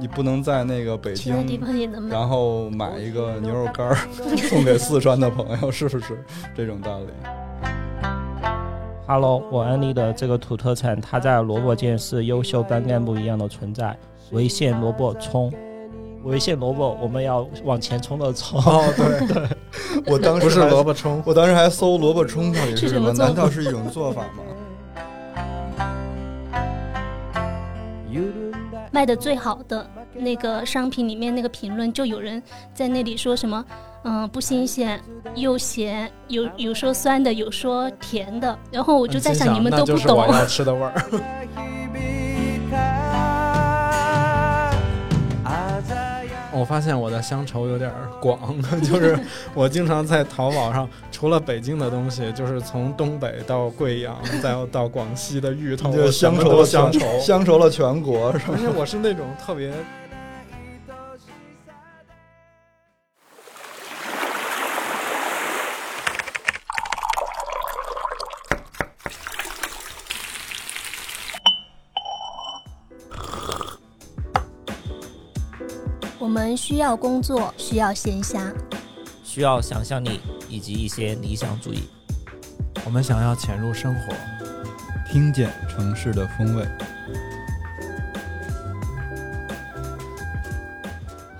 你不能在那个北京。然后买一个牛肉干儿送给四川的朋友，是不是 这种道理？Hello，我安利的这个土特产，它在萝卜界是优秀班干部一样的存在。潍县萝卜葱，潍县萝卜我们要往前冲的冲。哦，对对，我当时不是萝卜冲，我当时还搜萝卜冲到底是什么？难道是一种做法吗？卖的最好的那个商品里面那个评论，就有人在那里说什么，嗯、不新鲜，又咸，有有说酸的，有说甜的，然后我就在想，你们都不懂我，要吃的味儿。我发现我的乡愁有点广，就是我经常在淘宝上，除了北京的东西，就是从东北到贵阳，再到广西的芋头，你就乡愁了乡愁。乡愁了全国，而？且我是那种特别们需要工作，需要闲暇，需要想象力以及一些理想主义。我们想要潜入生活。听见城市的风味。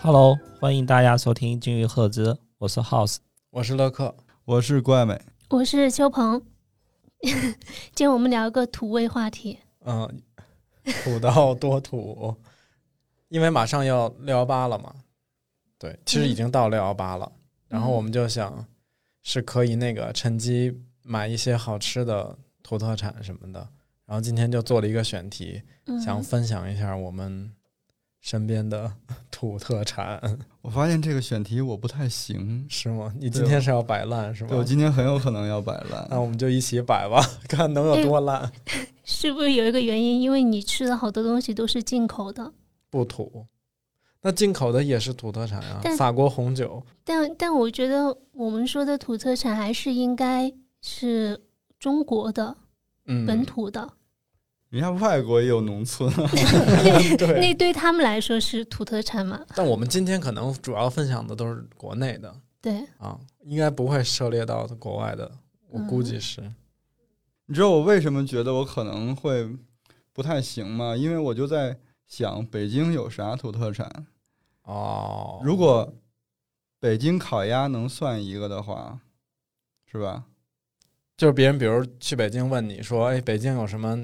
Hello，欢迎大家收听金鱼赫兹，我是 House。我是乐克，我是怪美，我是秋鹏。今天我们聊一个土味话题，嗯，土到多土，因为马上要六幺八了嘛，对，其实已经到六幺八了，然后我们就想是可以那个趁机买一些好吃的土特产什么的，然后今天就做了一个选题，嗯，想分享一下我们身边的土特产，我发现这个选题我不太行，是吗？你今天是要摆烂是吗对？我今天很有可能要摆烂。那我们就一起摆吧，看能有多烂。是不是有一个原因？因为你吃的好多东西都是进口的，不土，那进口的也是土特产啊但，法国红酒。但但我觉得我们说的土特产还是应该是中国的、嗯，本土的，人家外国也有农村。那对他们来说是土特产嘛？但我们今天可能主要分享的都是国内的对，啊，应该不会涉猎到国外的，我估计是。你知道我为什么觉得我可能会不太行吗？因为我就在想，北京有啥土特产？哦，如果北京烤鸭能算一个的话，是吧？就是别人比如去北京问你说，哎，北京有什么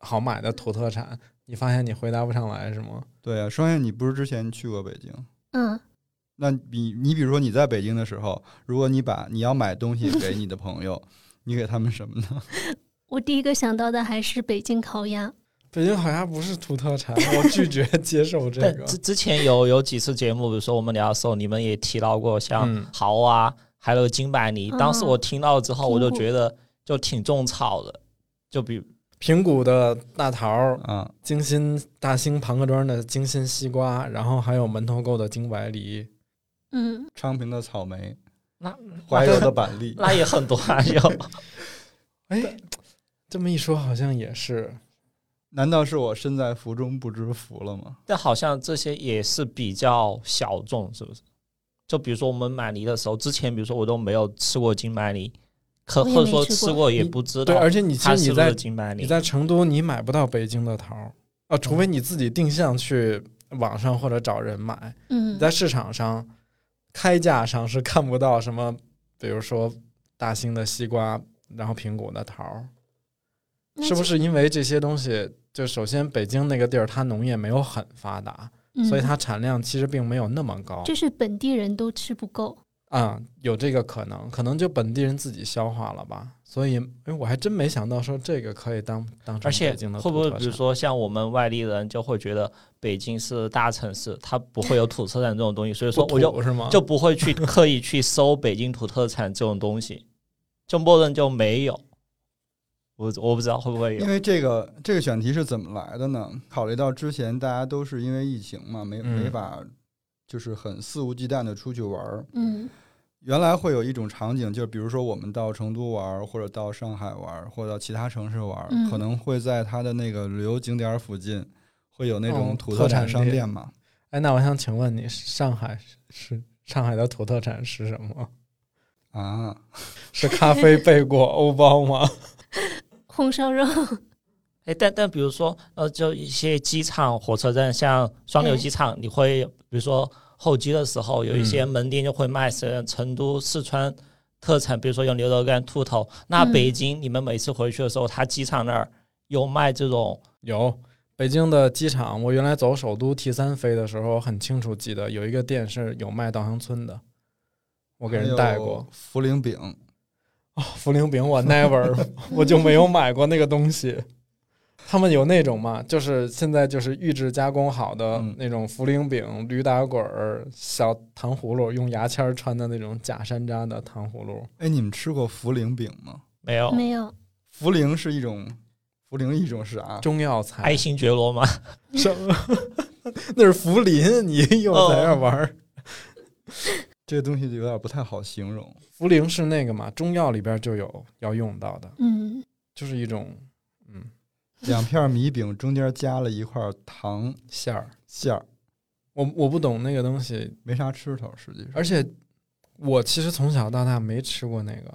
好买的土特产？你发现你回答不上来是吗？对啊，双燕，你不是之前去过北京？嗯，那你你比如说你在北京的时候，如果你把你要买东西 给你的朋友，你给他们什么呢？我第一个想到的还是北京烤鸭。北京好像不是土特产，我拒绝接受这个。之之前有有几次节目，比如说我们聊的时候，你们也提到过像嗯蚝啊，还有金百梨。当时我听到之后，我就觉得就挺种草的，就比平谷的大桃儿，啊，京新大兴庞各庄的京新西瓜，然后还有门头沟的金百梨。嗯，昌平的草莓，那怀柔的板栗，那也很多啊，有 哎，这么一说，好像也是。难道是我身在福中不知福了吗？但好像这些也是比较小众，是不是？就比如说我们买梨的时候，之前比如说我都没有吃过金麦梨，可或者说吃过也不知道对，而且你其实你在金百梨。你在成都，你买不到北京的桃儿啊，除非你自己定向去网上或者找人买。嗯你，在市场上开价上是看不到什么，比如说大兴的西瓜，然后苹果的桃儿，是不是因为这些东西？就首先北京那个地儿，它农业没有很发达，嗯所以它产量其实并没有那么高。就是本地人都吃不够。啊、有这个可能，可能就本地人自己消化了吧。所以，哎，我还真没想到说这个可以当当成而且北京的会不会，比如说像我们外地人就会觉得北京是大城市，它不会有土特产这种东西，所以说我就是吗？就不会去 刻意去搜北京土特产这种东西，就默认就没有。我我不知道会不会有因，为这个这个选题是怎么来的呢？考虑到之前大家都是因为疫情嘛，没嗯没法就是很肆无忌惮的出去玩儿，嗯原来会有一种场景，就是比如说我们到成都玩儿，或者到上海玩儿，或者到其他城市玩儿，嗯可能会在它的那个旅游景点儿附近会有那哦种土特产商店店嘛。哎，那我想请问你，上海是上海的土特产是什么？啊，是咖啡、贝果、欧包吗？红烧肉，哎，但但比如说，呃，就一些机场、火车站，像双流机场，你会比如说候机的时候，有一些嗯。门店就会卖是成都、四川特产，比如说有牛肉干、兔头。那嗯。北京，你们每次回去的时候，他机场那儿有卖这种？有北京的机场，我原来走首都 T 三飞的时候，很清楚记得有一个店是有卖稻香村的，我给人带过。茯苓饼，哦，茯苓饼我 never，我就没有买过那个东西。他们有那种嘛，就是现在就是预制加工好的嗯那种茯苓饼、驴打滚儿、小糖葫芦，用牙签儿穿的那种假山楂的糖葫芦。哎，你们吃过茯苓饼吗？没有没有，茯苓是一种，茯苓一种是啥？中药材爱，新觉罗吗？什么？那是茯苓，你又在这儿玩儿。这个东西有点不太好形容。茯苓是那个嘛，中药里边就有要用到的，嗯，就是一种嗯两片米饼中间加了一块糖馅儿。馅儿，我我不懂那个东西，没啥吃头，实际上。而且我其实从小到大没吃过那个。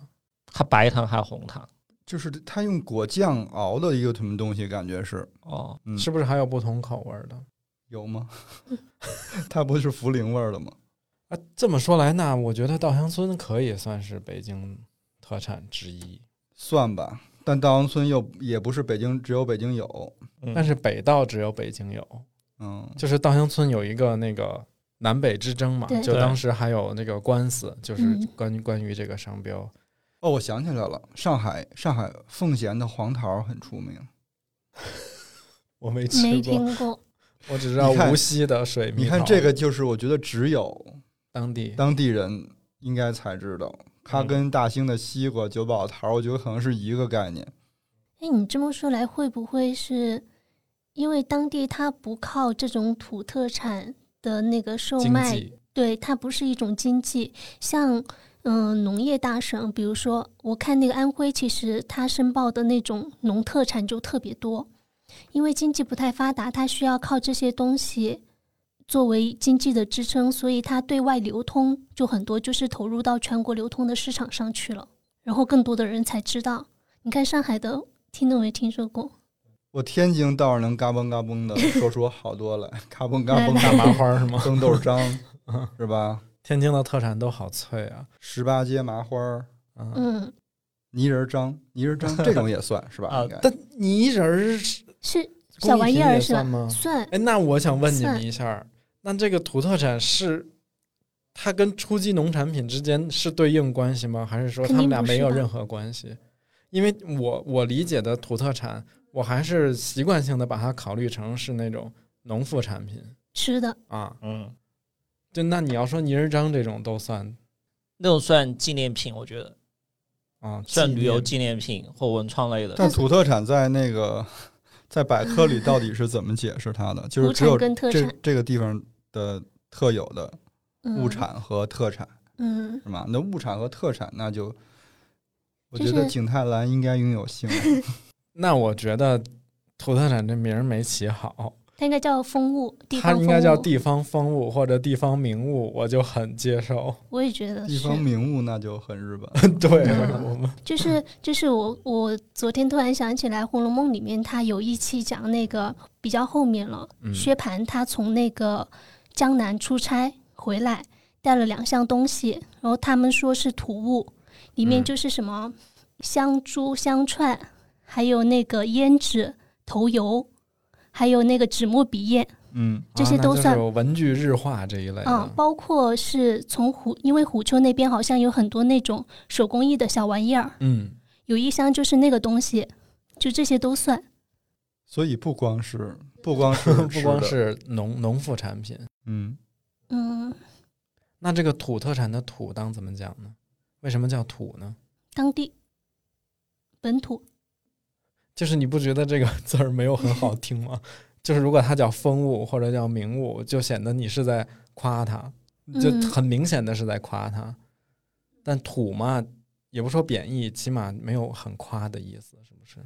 它白糖还是红糖？就是它用果酱熬的一个什么东西，感觉是，哦，嗯，是不是还有不同口味的？有吗？它不是茯苓味儿的吗？啊，这么说来，那我觉得稻香村可以算是北京特产之一。算吧，但稻香村又也不是北京只有北京有，嗯但是北稻只有北京有，嗯，就是稻香村有一个那个南北之争嘛，就当时还有那个官司，就是嗯关于关于这个商标。哦，我想起来了，上海上海奉贤的黄桃很出名，我没吃没过，听过。我只知道无锡的水蜜桃。你看这个就是我觉得只有当地当地人应该才知道，它嗯跟大兴的西瓜、九宝桃，我觉得可能是一个概念。哎，你这么说来，会不会是因为当地它不靠这种土特产的那个售卖，对，它不是一种经济，像嗯、呃农业大省，比如说我看那个安徽，其实它申报的那种农特产就特别多，因为经济不太发达，它需要靠这些东西作为经济的支撑，所以它对外流通就很多，就是投入到全国流通的市场上去了，然后更多的人才知道。你看上海的，听都没听说过，我天津倒是能嘎嘣嘎嘣的说出好多来，嘎嘣嘎嘣大麻花是吗？灯豆张是吧？天津的特产都好脆啊。十八街麻花儿、嗯，嗯，泥人张、泥人张这种也算是吧？啊应该但泥人儿是是小玩意儿是吧？算吗算，哎，那我想问你们一下儿，那这个土特产是它跟初级农产品之间是对应关系吗？还是说肯他们俩没有任何关系？因为我我理解的土特产，我还是习惯性的把它考虑成是那种农副产品吃的，啊。嗯，就那你要说泥人张这种都算那种算纪念品，我觉得啊，算旅游纪念品或文创类的。但土特产在那个在百科里到底是怎么解释它的？就是只有这，这个地方的特有的嗯物，产和特产嗯，是吗？那物产和特产，那就我觉得景泰蓝应该拥有姓。那我觉得土特产这名儿没起好，它应该叫风物，地它应该叫地方风物或者地方名物，我就很接受。我也觉得，地方名物那就很日本。对，嗯我们就是就是我我昨天突然想起来，《红楼梦》里面它有一期讲那个比较后面了，嗯薛蟠他从那个江南出差回来，带了两箱东西，然后他们说是土物，里面嗯就是什么香珠、香串，还有那个胭脂、头油，还有那个纸墨笔砚，嗯，这些都算文具日化这一类的。嗯，包括是从虎，因为虎丘那边好像有很多那种手工艺的小玩意儿，嗯，有一箱就是那个东西，就这些都算。所以不光是不光是 不光是农农副产品，嗯，嗯，那这个土特产的土当怎么讲呢？为什么叫土呢？当地本土，就是你不觉得这个字儿没有很好听吗？就是如果它叫风物或者叫名物，就显得你是在夸它，就嗯很明显的是在夸它。但土嘛，也不说贬义，起码没有很夸的意思，是不是？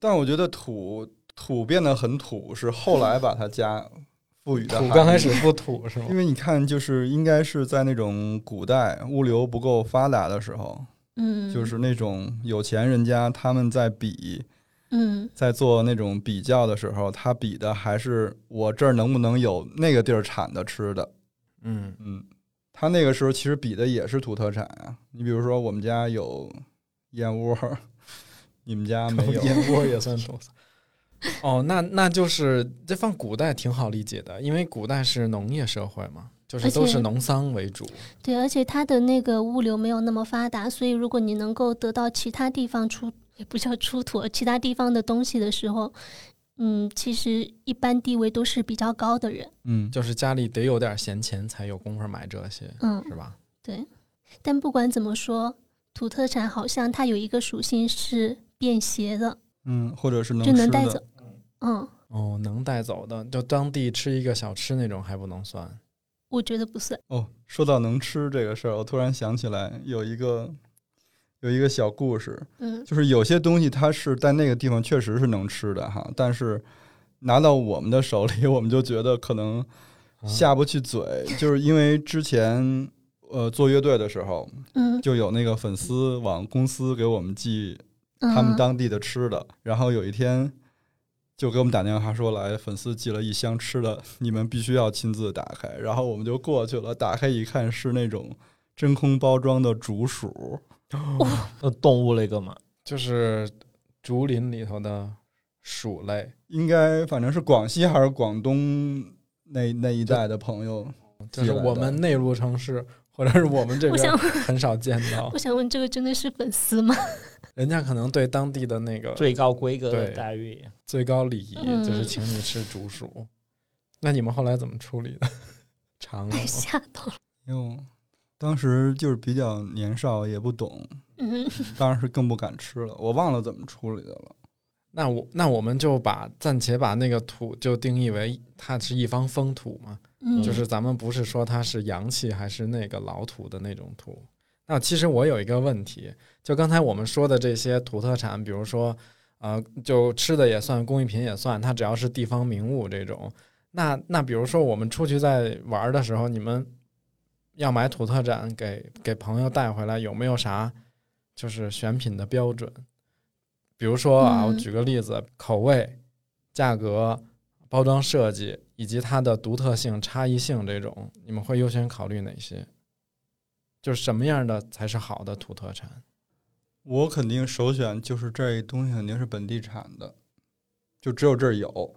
但我觉得土土变得很土是后来把它加赋予的。土刚开始不土是吗因？为你看，就是应该是在那种古代物流不够发达的时候，嗯，就是那种有钱人家他们在比，嗯在做那种比较的时候，他比的还是我这儿能不能有那个地儿产的吃的。嗯嗯，他那个时候其实比的也是土特产啊。你比如说，我们家有燕窝，你们家没有。燕窝也算土。哦，那那就是这放古代挺好理解的，因为古代是农业社会嘛，就是都是农桑为主。对，而且它的那个物流没有那么发达，所以如果你能够得到其他地方出，也不叫出土，其他地方的东西的时候，嗯，其实一般地位都是比较高的人，嗯，就是家里得有点闲钱才有功夫买这些，嗯，是吧？对。但不管怎么说，土特产好像它有一个属性是便携的，嗯，或者是能就能带走。嗯，哦，能带走的，就当地吃一个小吃那种还不能算。我觉得不算。哦，说到能吃这个事儿，我突然想起来有一个有一个小故事，嗯。就是有些东西它是在那个地方确实是能吃的哈，但是拿到我们的手里，我们就觉得可能啊。下不去嘴，就是因为之前呃做乐队的时候，嗯，就有那个粉丝往公司给我们寄嗯。他们当地的吃的，然后有一天就给我们打电话说来粉丝寄了一箱吃的，你们必须要亲自打开，然后我们就过去了，打开一看是那种真空包装的竹鼠，呃，动物类的嘛，就是竹林里头的鼠类，应该反正是广西还是广东那那一带的朋友就是我们内陆城市或者是我们这边 很少见到我，想问，这个真的是粉丝吗？人家可能对当地的那个最高规格的待遇。最高礼仪嗯就是请你吃竹鼠。那你们后来怎么处理的？尝了吗？吓到了。因为当时就是比较年少，也不懂，嗯当然是更不敢吃了。我忘了怎么处理的了。那我那我们就把暂且把那个土就定义为它是一方风土嘛，嗯，就是咱们不是说它是阳气还是那个老土的那种土。那其实我有一个问题，就刚才我们说的这些土特产，比如说呃，就吃的也算，工艺品也算，它只要是地方名物这种。那那比如说我们出去在玩儿的时候，你们要买土特产给给朋友带回来，有没有啥就是选品的标准？比如说啊，嗯我举个例子，口味、价格、包装设计以及它的独特性、差异性这种，你们会优先考虑哪些？就是什么样的才是好的土特产？我肯定首选就是这东西肯定是本地产的，就只有这儿有。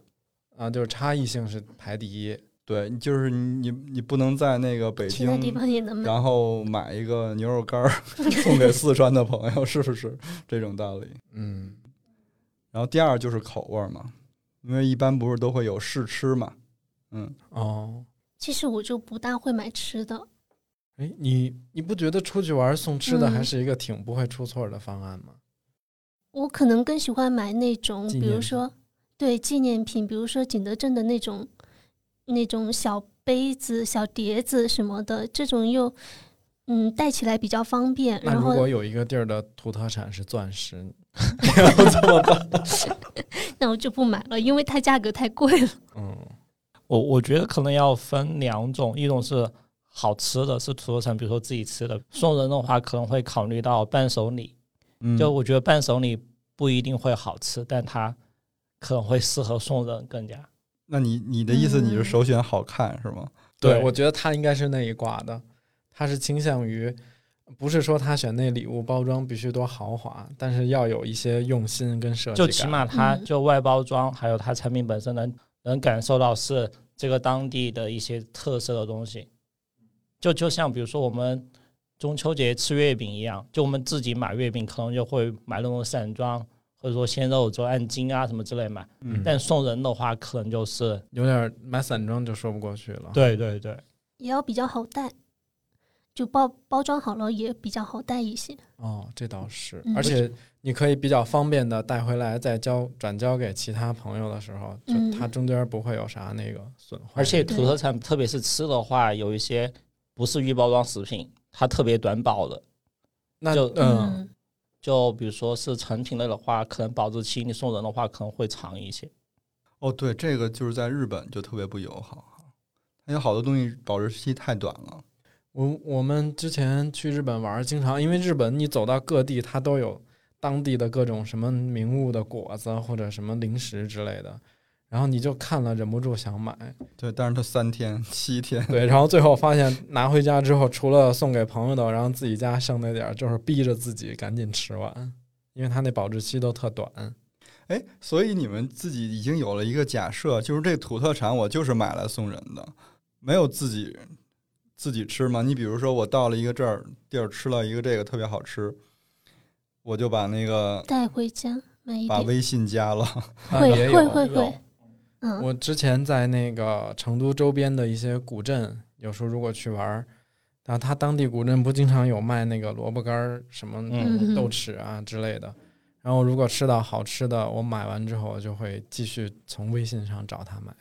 啊，就是差异性是排第一。对，就是你你不能在那个北其他地京，方也能买。然后买一个牛肉干儿 送给四川的朋友，是不是这种道理？嗯，然后第二就是口味嘛，因为一般不是都会有试吃嘛，嗯，哦，其实我就不大会买吃的，哎，你你不觉得出去玩送吃的嗯还是一个挺不会出错的方案吗？我可能更喜欢买那种，比如说对纪念品，比如说景德镇的那种那种小杯子、小碟子什么的，这种又嗯带起来比较方便。那然后如果有一个地儿的土特产是钻石，你要怎么办？那我就不买了，因为它价格太贵了。嗯，我我觉得可能要分两种，一种是好吃的，是土特产，比如说自己吃的；送人的话，可能会考虑到伴手礼。嗯就我觉得伴手礼不一定会好吃，但它可能会适合送人更加。那你你的意思你是嗯首选好看是吗？对，对我觉得他应该是那一挂的，他是倾向于，不是说他选那礼物包装必须多豪华，但是要有一些用心跟设计感。就起码它嗯就外包装，还有它产品本身能能感受到是这个当地的一些特色的东西。就就像比如说我们中秋节吃月饼一样，就我们自己买月饼，可能就会买那种散装，或者说鲜肉就按斤啊什么之类买。嗯但送人的话，可能就是有点买散装就说不过去了。对对对，也要比较好带，就包包装好了也比较好带一些。哦，这倒是，嗯而且你可以比较方便的带回来，再交转交给其他朋友的时候，就嗯它中间不会有啥那个损坏。而且土特产，特别是吃的话，有一些不是预包装食品，它特别短保的。那就嗯，嗯，就比如说是成品类的话，可能保质期你送人的话可能会长一些。哦，对，这个就是在日本就特别不友好哈，它有好多东西保质期太短了。我我们之前去日本玩，经常因为日本你走到各地，它都有当地的各种什么名物的果子或者什么零食之类的，然后你就看了忍不住想买，对，但是它三天七天，对，然后最后发现拿回家之后，除了送给朋友的，然后自己家剩那点儿，就是逼着自己赶紧吃完，因为它那保质期都特短。哎，所以你们自己已经有了一个假设，就是这土特产我就是买来送人的，没有自己自己吃吗？你比如说我到了一个这儿地儿吃了一个这个特别好吃，我就把那个带回家买一，把微信加了，啊会会会会，嗯，我之前在那个成都周边的一些古镇，有时候如果去玩儿，然后它当地古镇不经常有卖那个萝卜干儿、什么嗯豆豉啊之类的。然后如果吃到好吃的，我买完之后我就会继续从微信上找他买。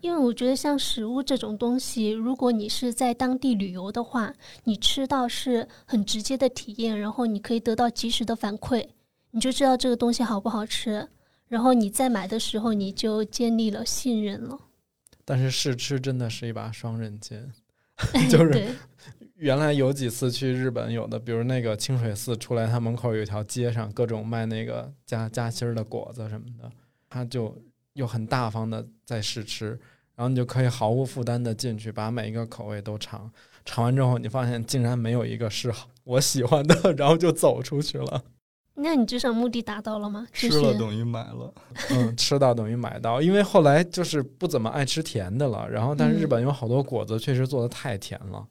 因为我觉得像食物这种东西，如果你是在当地旅游的话，你吃到是很直接的体验，然后你可以得到及时的反馈，你就知道这个东西好不好吃，然后你再买的时候你就建立了信任了。但是试吃真的是一把双刃剑。就是，原来有几次去日本，有的比如那个清水寺出来，它门口有一条街上各种卖那个夹夹心儿的果子什么的，他就又很大方的在试吃，然后你就可以毫无负担的进去，把每一个口味都尝。尝完之后，你发现竟然没有一个是我喜欢的，然后就走出去了。那你至少目的达到了吗？就吃了等于买了。嗯，吃到等于买到，因为后来就是不怎么爱吃甜的了。然后，但是日嗯本有好多果子确实做的太甜了。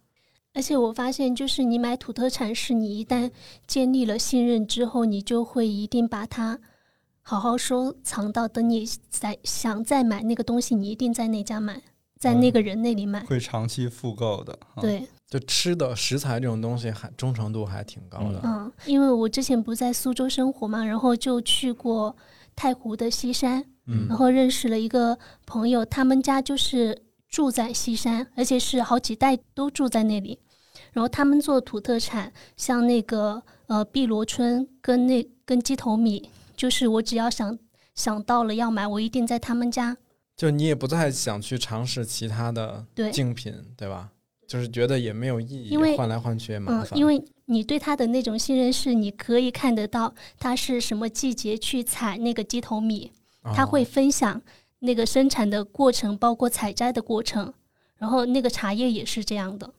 而且我发现，就是你买土特产，是你一旦建立了信任之后，你就会一定把它好好收藏到，等你再想再买那个东西，你一定在那家买，在那个人那里买。会长期复购的。啊，对，就吃的食材这种东西还忠诚度还挺高的。嗯，因为我之前不在苏州生活嘛，然后就去过太湖的西山，嗯然后认识了一个朋友，他们家就是住在西山，而且是好几代都住在那里。然后他们做土特产，像那个呃碧螺春跟那跟鸡头米，就是我只要想想到了要买，我一定在他们家。就你也不再想去尝试其他的对竞品，对吧？就是觉得也没有意义，因为换来换去也麻嗯，烦。因为你对它的那种信任是，你可以看得到它是什么季节去采那个鸡头米，他哦会分享那个生产的过程，包括采摘的过程。然后那个茶叶也是这样的。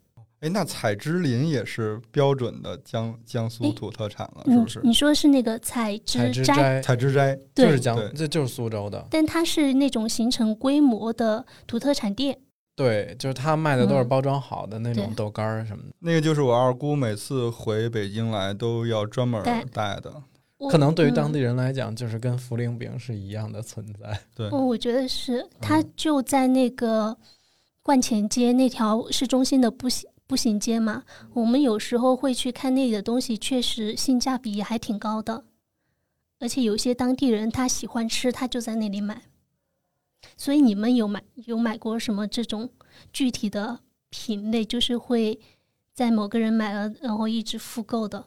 哎，那采芝林也是标准的江江苏哎土特产了，是不是？你你说是那个采采芝斋，采芝斋，对就是江对，这就是苏州的。但它是那种形成规模的土特产店。对，就是他卖的都是嗯包装好的那种豆干儿什么的。那个就是我二姑每次回北京来都要专门带带的。可能对于当嗯地人来讲，就是跟茯苓饼是一样的存在。对，哦，我觉得是，它嗯就在那个观前街那条市中心的步行步行街嘛。我们有时候会去看那里的东西，确实性价比还挺高的，而且有些当地人他喜欢吃，他就在那里买。所以你们有买有买过什么这种具体的品类，就是会在某个人买了然后一直复购的？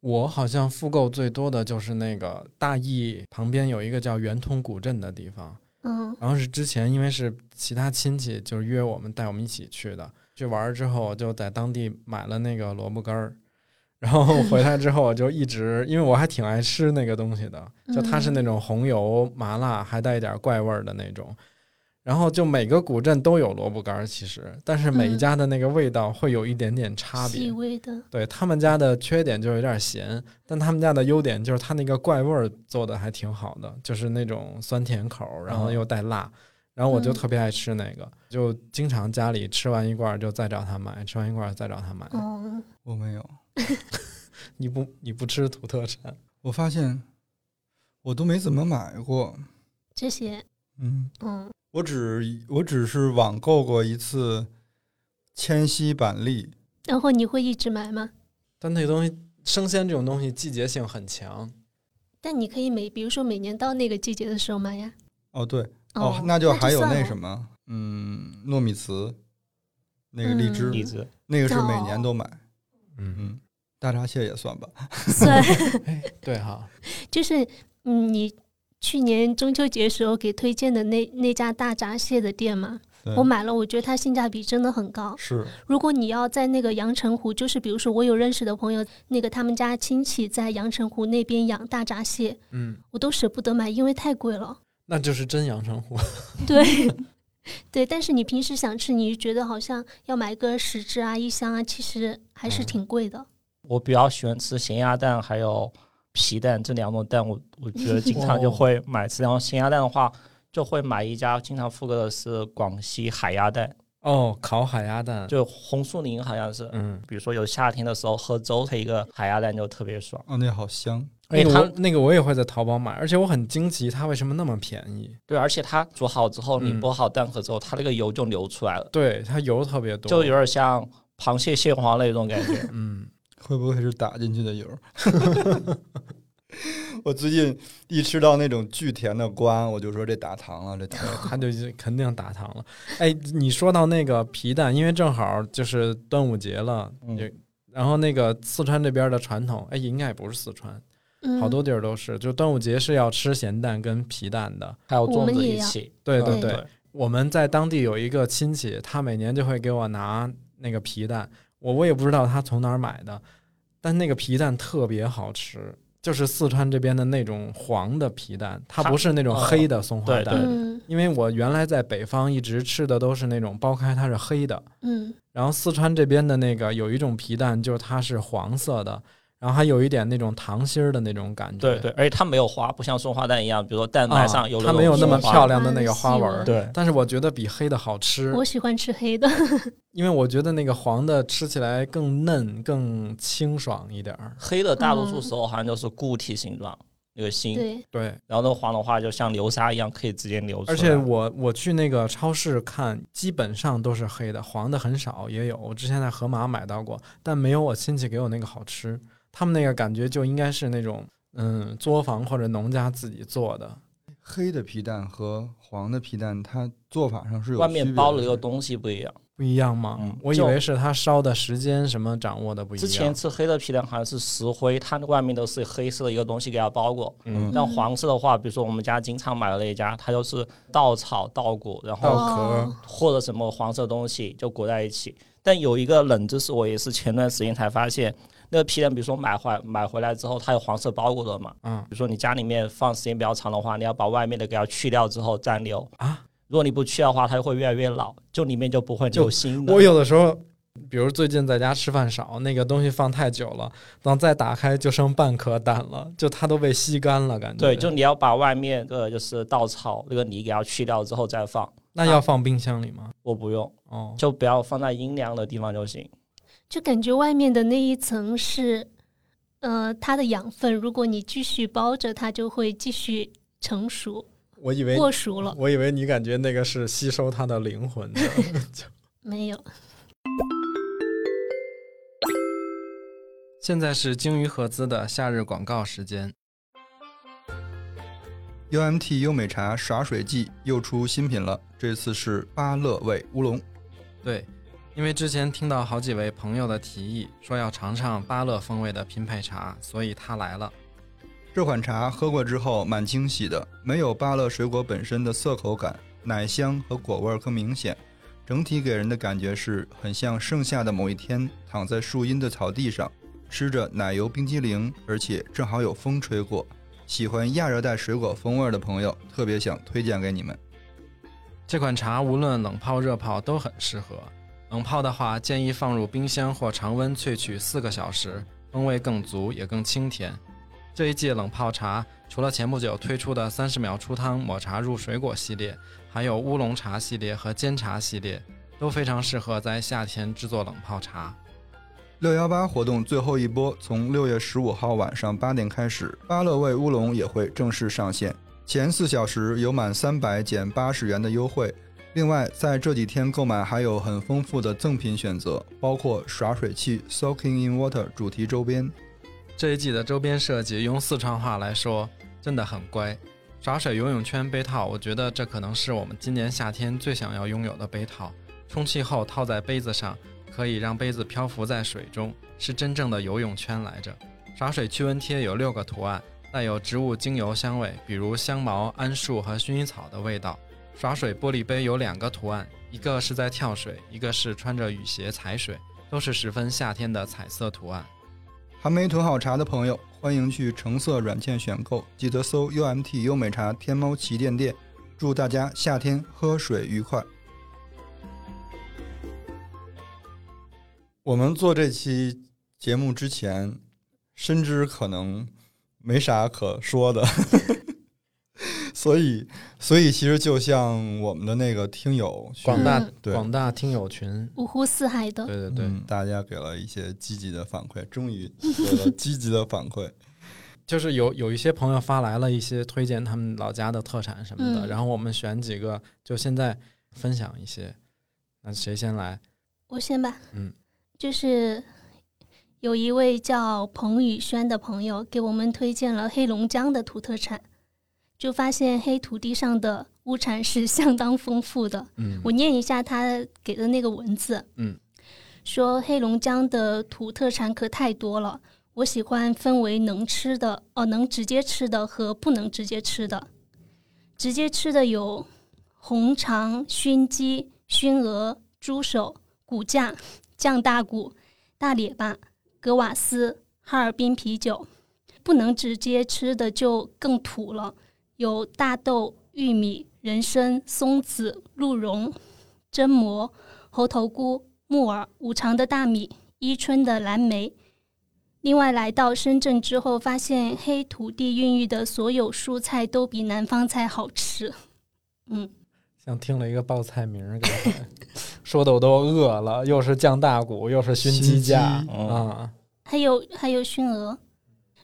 我好像复购最多的就是那个大邑旁边有一个叫圆通古镇的地方，嗯然后是之前因为是其他亲戚就是约我们带我们一起去的，去玩儿之后我就在当地买了那个萝卜干儿，然后回来之后我就一直因为我还挺爱吃那个东西的，就它是那种红油麻辣还带一点怪味儿的那种。然后就每个古镇都有萝卜干儿，其实，但是每一嗯家的那个味道会有一点点差别。细微的，对他们家的缺点就有点咸，但他们家的优点就是它那个怪味儿做的还挺好的，就是那种酸甜口儿，然后又带辣，然后我就嗯特别爱吃那个，就经常家里吃完一罐儿就再找他买，吃完一罐儿再找他买。哦，我没有，你不你不吃土特产？我发现我都没怎么买过。这些，嗯，嗯我只我只是网购过一次千禧板栗，然后你会一直买吗？但那个东西生鲜这种东西季节性很强，但你可以每，比如说每年到那个季节的时候买呀。哦对，哦，那就还有那什么，嗯，糯米糍，那个荔嗯枝，荔枝，那个是每哦年都买。嗯，嗯，大闸蟹也算吧。算 哎，对哈，就是嗯，你去年中秋节时候给推荐的那那家大闸蟹的店嘛，我买了，我觉得它性价比真的很高。是如果你要在那个阳澄湖，就是比如说我有认识的朋友，那个他们家亲戚在阳澄湖那边养大闸蟹，嗯，我都舍不得买，因为太贵了。那就是真阳澄湖。对，对，但是你平时想吃，你就觉得好像要买个十只啊、一箱啊，其实还是嗯挺贵的。我比较喜欢吃咸鸭蛋，还有皮蛋这两种蛋，我我觉得经常就会买吃。然后咸鸭蛋的话，就会买一家经常复购的是广西海鸭蛋，哦，烤海鸭蛋，就红树林好像是。嗯，比如说有夏天的时候喝粥配一个海鸭蛋就特别爽。哦，那好香。那个而且它我那个我也会在淘宝买，而且我很惊奇它为什么那么便宜。对，而且它煮好之后，你嗯剥好蛋壳之后，它那个油就流出来了，对，它油特别多，就有点像螃蟹蟹黄那种感觉。嗯，会不会是打进去的油？我最近一吃到那种巨甜的瓜，我就说这打糖了，这对糖。它就肯定打糖了。哎，你说到那个皮蛋，因为正好就是端午节了，嗯也然后那个四川这边的传统，哎，应该也不是四川，嗯，好多地儿都是，就端午节是要吃咸蛋跟皮蛋的。还有粽子一起，对对对，我们在当地有一个亲戚，他每年就会给我拿那个皮蛋，我我也不知道他从哪儿买的，但那个皮蛋特别好吃，就是四川这边的那种黄的皮蛋，它它不是那种哦黑的松花对蛋。嗯因为我原来在北方一直吃的都是那种剥开它是黑的，嗯然后四川这边的那个有一种皮蛋，就是它是黄色的，然后还有一点那种糖心儿的那种感觉。对对，而且它没有花，不像松花蛋一样，比如说蛋啊白上有、它没有那么漂亮的那个花纹儿。对，但是我觉得比黑的好吃，我喜欢吃黑的。因为我觉得那个黄的吃起来更嫩、更清爽一点儿。黑的大多数嗯时候好像就是固体形状，那个心，对，对，然后那个黄的话就像流沙一样，可以直接流出来。而且我我去那个超市看，基本上都是黑的，黄的很少，也有。我之前在盒马买到过，但没有我亲戚给我那个好吃。他们那个感觉就应该是那种嗯作坊或者农家自己做的。黑的皮蛋和黄的皮蛋，它做法上是有外区别面包了一个东西不一样。不一样吗？嗯我以为是它烧的时间什么掌握的不一样。之前吃黑的皮蛋好像是石灰，它外面都是黑色的一个东西给它包裹。嗯但黄色的话，比如说我们家经常买的那一家，它就是稻草、稻谷，然后稻壳哦或者什么黄色东西就裹在一起。但有一个冷知识，我也是前段时间才发现，那个皮蛋，比如说买回买回来之后，它有黄色包裹的嘛，嗯比如说你家里面放时间比较长的话，你要把外面的给它去掉之后再留啊。如果你不去的话，它就会越来越老，就里面就不会就留新的。我有的时候，比如最近在家吃饭少，那个东西放太久了，等再打开就剩半颗蛋了，就它都被吸干了，感觉。对，就你要把外面的就是稻草那个泥给它去掉之后再放。那要放冰箱里吗？我不用，哦，就不要放在阴凉的地方就行。就感觉外面的那一层是，呃，它的养分。如果你继续包着，它就会继续成熟、我以为过熟了。我以为你感觉那个是吸收它的灵魂的。没有，现在是鲸鱼合资的夏日广告时间。UMT 优美茶耍水季又出新品了，这次是芭乐味乌龙。对，因为之前听到好几位朋友的提议，说要尝尝芭乐风味的拼配茶，所以他来了。这款茶喝过之后蛮惊喜的，没有芭乐水果本身的涩口感，奶香和果味儿更明显。整体给人的感觉是很像盛夏的某一天，躺在树荫的草地上，吃着奶油冰激凌，而且正好有风吹过。喜欢亚热带水果风味的朋友，特别想推荐给你们。这款茶无论冷泡热泡都很适合。冷泡的话，建议放入冰箱或常温萃取四个小时，风味更足也更清甜。这一季冷泡茶除了前不久推出的三十秒出汤抹茶入水果系列，还有乌龙茶系列和煎茶系列，都非常适合在夏天制作冷泡茶。六幺八活动最后一波从六月十五号晚上八点开始，芭乐味乌龙也会正式上线。前四小时有满三百减八十元的优惠。另外，在这几天购买还有很丰富的赠品选择，包括耍水器 Soaking in Water 主题周边。这一季的周边设计用四川话来说真的很乖。耍水游泳圈杯套，我觉得这可能是我们今年夏天最想要拥有的杯套。充气后套在杯子上，可以让杯子漂浮在水中，是真正的游泳圈来着。耍水驱蚊贴有六个图案，带有植物精油香味，比如香茅、桉树和薰衣草的味道。耍水玻璃杯有两个图案，一个是在跳水，一个是穿着雨鞋踩水，都是十分夏天的彩色图案。还没囤好茶的朋友，欢迎去橙色软件选购，记得搜 UMT 优美茶天猫旗舰店。祝大家夏天喝水愉快。我们做这期节目之前，深知可能没啥可说的，所以，所以其实就像我们的那个听友广大广大听友群，五湖四海的，对对对，嗯大家给了一些积极的反馈，终于得了积极的反馈。就是有有一些朋友发来了一些推荐他们老家的特产什么的，嗯然后我们选几个，就现在分享一些。那谁先来？我先吧。嗯，就是有一位叫彭宇轩的朋友给我们推荐了黑龙江的土特产，就发现黑土地上的物产是相当丰富的。嗯我念一下他给的那个文字，嗯，说黑龙江的土特产可太多了，我喜欢分为能吃的哦，能直接吃的和不能直接吃的。直接吃的有红肠、熏鸡、熏鹅、猪手、骨架、酱大骨、大列巴、格瓦斯、哈尔滨啤酒。不能直接吃的就更土了，有大豆、玉米、人参、松子、鹿茸、榛蘑、猴头菇、木耳、五常的大米、伊春的蓝莓。另外，来到深圳之后，发现黑土地孕育的所有蔬菜都比南方菜好吃。嗯，像听了一个报菜名儿，给说的我都饿了，又是酱大骨，又是熏鸡架啊，还有还有熏鹅。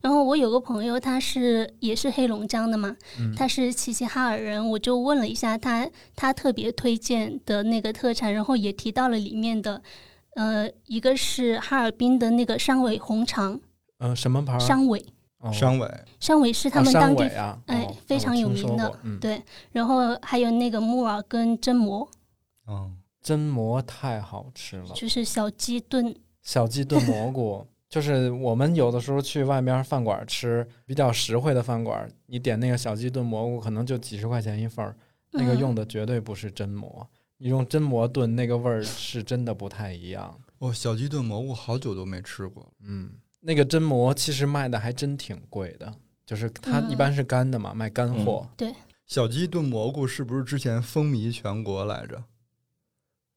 然后我有个朋友，他是也是黑龙江的嘛，嗯。他是齐齐哈尔人，我就问了一下他，他特别推荐的那个特产，然后也提到了里面的，呃，一个是哈尔滨的那个商尾红肠，呃、什么牌儿？商尾，哦。商委商尾是他们当地委啊，哎哦非常有名的对，然后还有那个木耳跟榛蘑，嗯，榛蘑太好吃了，就是小鸡炖，小鸡炖蘑菇。就是我们有的时候去外面饭馆吃比较实惠的饭馆，你点那个小鸡炖蘑菇，可能就几十块钱一份儿，那个嗯用的绝对不是真蘑。你用真蘑炖，那个味儿是真的不太一样。哦，小鸡炖蘑菇好久都没吃过。嗯，那个真蘑其实卖的还真挺贵的，就是它嗯一般是干的嘛，卖干货。对，小鸡炖蘑菇是不是之前风靡全国来着？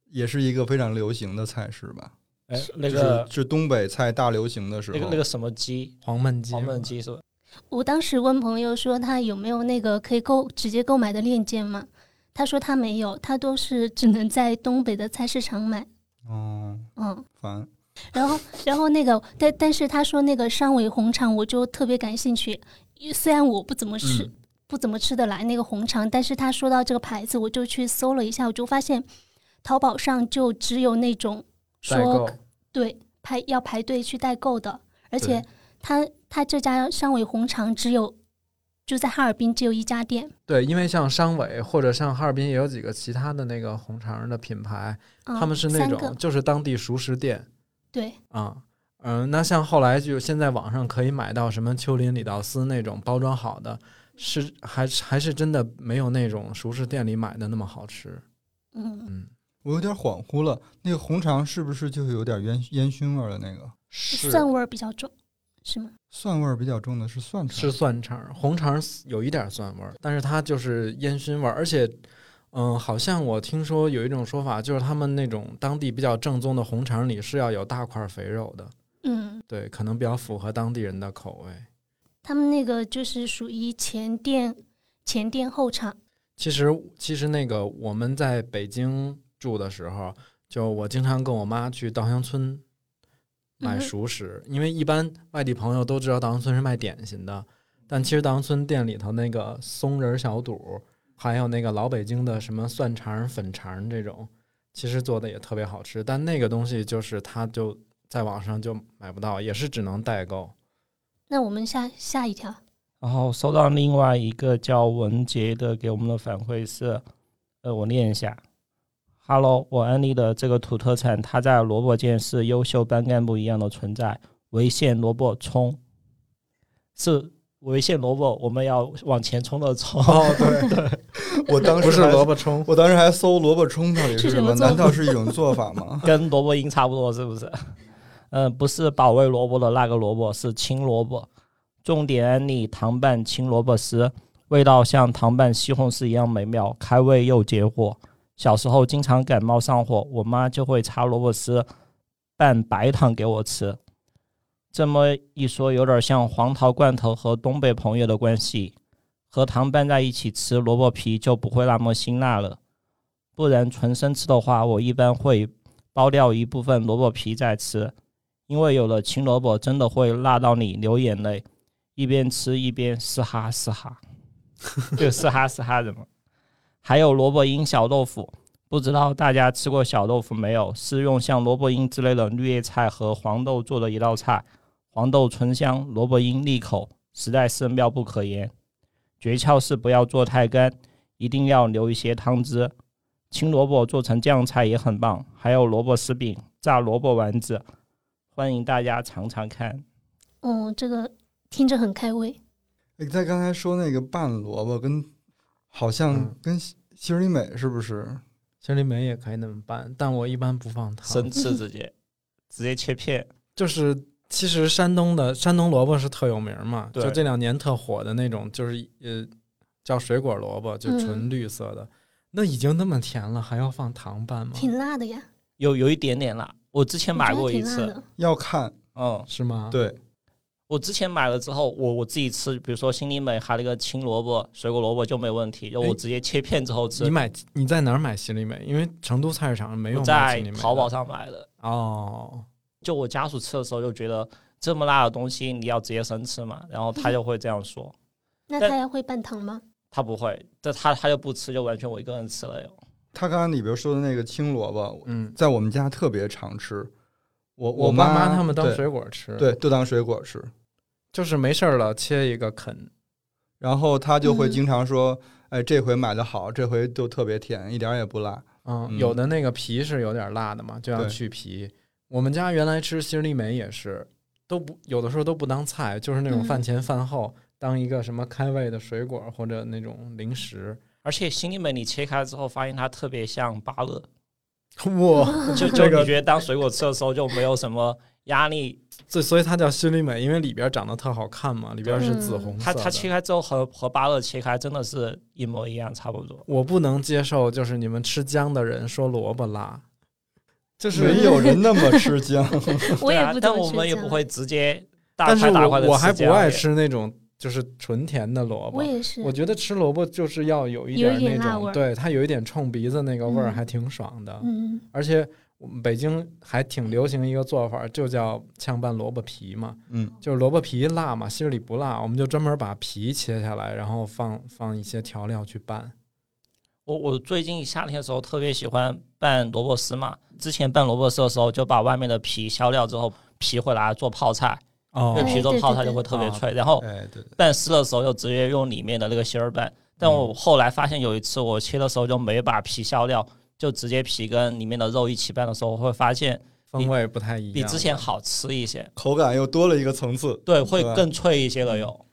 也是一个非常流行的菜式吧？哎，那就个是是东北菜大流行的时候。那个那个什么鸡，黄焖鸡，黄焖鸡是吧？我当时问朋友说他有没有那个可以购直接购买的链接嘛，他说他没有，他都是只能在东北的菜市场买。哦，嗯，烦。然后然后那个，但但是他说那个商尾红肠，我就特别感兴趣。虽然我不怎么吃，嗯不怎么吃得来那个红肠，但是他说到这个牌子，我就去搜了一下，我就发现淘宝上就只有那种说对排要排队去代购的，而且对他他这家商尾红肠只有就在哈尔滨只有一家店，对，因为像商委或者像哈尔滨也有几个其他的那个红肠的品牌，嗯、他们是那种就是当地熟食店。对，啊。嗯，那像后来就现在网上可以买到什么秋林李道斯那种包装好的，是还还是真的没有那种熟食店里买的那么好吃。嗯，嗯，我有点恍惚了，那个红肠是不是就有点烟烟熏味儿的那个？是蒜味儿比较重，是吗？蒜味儿比较重的是蒜肠。是蒜肠，红肠有一点蒜味儿，但是它就是烟熏味儿，而且，嗯，好像我听说有一种说法，就是他们那种当地比较正宗的红肠里是要有大块肥肉的，嗯，对，可能比较符合当地人的口味。他们那个就是属于前店前店后厂，其实，其实那个我们在北京住的时候，就我经常跟我妈去稻香村买嗯熟食，因为一般外地朋友都知道稻香村是卖点心的，但其实稻香村店里头那个松仁小肚，还有那个老北京的什么蒜肠、粉肠这种，其实做的也特别好吃。但那个东西就是它就在网上就买不到，也是只能代购。那我们下下一条，然后收到另外一个叫文杰的给我们的反馈是，呃，我念一下：Hello，我安利的这个土特产，它在萝卜界是优秀班干部一样的存在。潍县萝卜冲是潍县萝卜，我们要往前冲的冲。哦，对对，我当时不是萝卜冲，我当时还搜萝卜冲到底是什么？难道是一种做法吗？跟萝卜缨差不多，是不是？嗯，不是保卫萝卜的那个萝卜，是青萝卜。重点安利糖拌青萝卜丝，味道像糖拌西红柿一样美妙，开胃又解火。小时候经常感冒上火，我妈就会擦萝卜丝拌白糖给我吃。这么一说，有点像黄桃罐头和东北朋友的关系。和糖拌在一起吃，萝卜皮就不会那么辛辣了。不然纯生吃的话，我一般会剥掉一部分萝卜皮再吃，因为有了青萝卜，真的会辣到你流眼泪，一边吃一边嘶哈嘶哈，就嘶哈嘶哈的嘛。还有萝卜缨小豆腐，不知道大家吃过小豆腐没有？是用像萝卜缨之类的绿叶菜和黄豆做的一道菜，黄豆醇香，萝卜缨利口，实在是妙不可言。诀窍是不要做太干，一定要留一些汤汁。青萝卜做成酱菜也很棒，还有萝卜丝饼、炸萝卜丸子，欢迎大家尝尝看。哦，这个听着很开胃。你在刚才说那个拌萝卜，跟好像嗯跟希希尔里美是不是？心里美也可以那么拌，但我一般不放糖。生吃直接直接切片，就是其实山东的山东萝卜是特有名嘛，就这两年特火的那种，就是呃叫水果萝卜，就纯绿色的，那已经那么甜了，还要放糖拌吗？挺辣的呀，有有一点点辣。我之前买过一次。要看，嗯，是吗？，对，我之前买了之后，我我自己吃，比如说心里美还有那个青萝卜、水果萝卜就没问题，就我哎直接切片之后吃你。买你在哪儿买心里美？因为成都菜市场没有在淘宝上买的，哦，就我家属吃的时候就觉得这么辣的东西你要直接生吃嘛，然后他就会这样说，但那他还会拌糖吗？他不会，这他他就不吃，就完全我一个人吃了哟。他刚刚里边说的那个青萝卜，嗯，在我们家特别常吃。我我妈爸妈他们当水果吃，，对，就当水果吃。就是没事儿了切一个啃，然后他就会嗯经常说：“哎，这回买的好，这回就特别甜，一点儿也不辣。嗯，嗯有的那个皮是有点辣的嘛，就要去皮。我们家原来吃心里美也是，都不有的时候都不当菜，就是那种嗯饭前饭后当一个什么开胃的水果或者那种零食。而且心里美你切开之后，发现它特别像芭乐，哇，就 就这个你觉得当水果吃的时候就没有什么压力。这所以它叫心里美，因为里边长得特好看嘛，里边是紫嗯红。它它切开之后和和芭乐切开真的是一模一样，差不多。我不能接受，就是你们吃姜的人说萝卜辣，就是没有人那么吃姜，我也对啊但不怎么吃姜我们也不会直接大但是块大块的我我还不爱吃吃那种就是纯甜的萝卜我。也是我。觉得吃萝卜就是要有一点那种，对它有一点冲鼻子那个味儿，嗯还挺爽的。嗯，而且我们北京还挺流行一个做法，就叫炝拌萝卜皮嘛，嗯，就是萝卜皮辣嘛，心里不辣，我们就专门把皮切下来，然后放放一些调料去拌。我我最近夏天的时候特别喜欢拌萝卜丝嘛，之前拌萝卜丝的时候就把外面的皮削掉之后，皮会拿来做泡菜，哦因为哎皮做泡菜就会特别啊脆。然后拌丝的时候就直接用里面的那个芯儿拌。但我后来发现有一次我切的时候就没把皮削掉，就直接皮跟里面的肉一起拌的时候，我会发现风味不太一样，比之前。好吃一些。口感又多了一个层次。对，会更脆一些了有。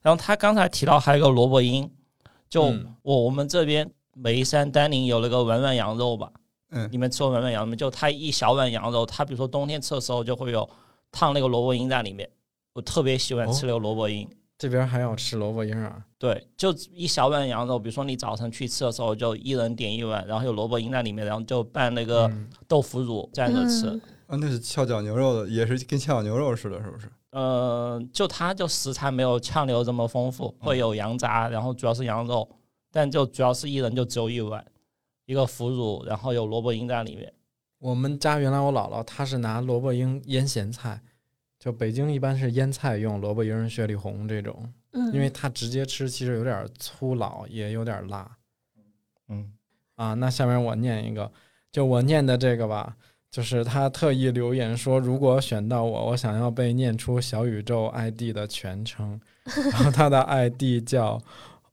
然后他刚才提到还有个萝卜缨，就嗯我我们这边眉山丹宁有那个碗碗羊肉吧，嗯你们吃过碗碗羊肉没？就它一小碗羊肉，它比如说冬天吃的时候就会有烫那个萝卜缨在里面，我特别喜欢吃那个萝卜缨。这边还要吃萝卜缨啊，对，就一小碗羊肉，比如说你早晨去吃的时候，就一人点一碗，然后有萝卜缨在里面，然后就拌那个嗯豆腐乳蘸着吃。嗯啊，那是翘脚牛肉的，也是跟翘脚牛肉似的，是不是？呃，就它就食材没有炝牛这么丰富，会有羊杂，然后主要是羊肉，但就主要是一人就只有一碗，一个腐乳，然后有萝卜缨在里面。我们家原来我姥姥她是拿萝卜缨腌咸菜，就北京一般是腌菜用萝卜缨、雪里红这种，嗯，因为它直接吃其实有点粗老，也有点辣嗯，啊。那下面我念一个，就我念的这个吧，就是他特意留言说，如果选到我，我想要被念出小宇宙 ID 的全称，然后他的 ID 叫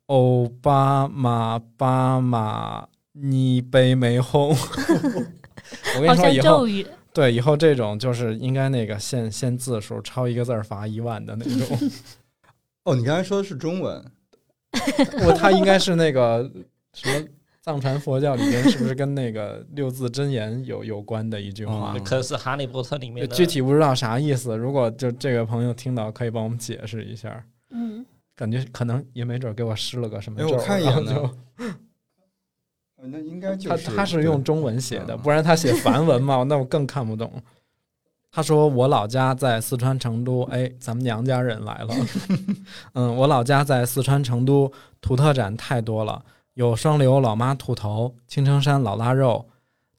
欧巴马巴马你杯没红。我跟你说以后。对以后这种就是应该那个限限字数，超一个字儿罚一万的那种。哦，你刚才说的是中文，我他应该是那个什么藏传佛教里面是不是跟那个六字真言有有关的一句话？嗯可是《哈利波特》里面的具体不知道啥意思。如果就这个朋友听到，可以帮我们解释一下。嗯，感觉可能也没准给我施了个什么哎咒，我看一眼呢然后就哦那应该就是他他是用中文写的，嗯不然他写梵文嘛，那我更看不懂。他说我老家在四川成都，哎，咱们娘家人来了。嗯，我老家在四川成都，土特产太多了，有双流老妈兔头、青城山老腊肉、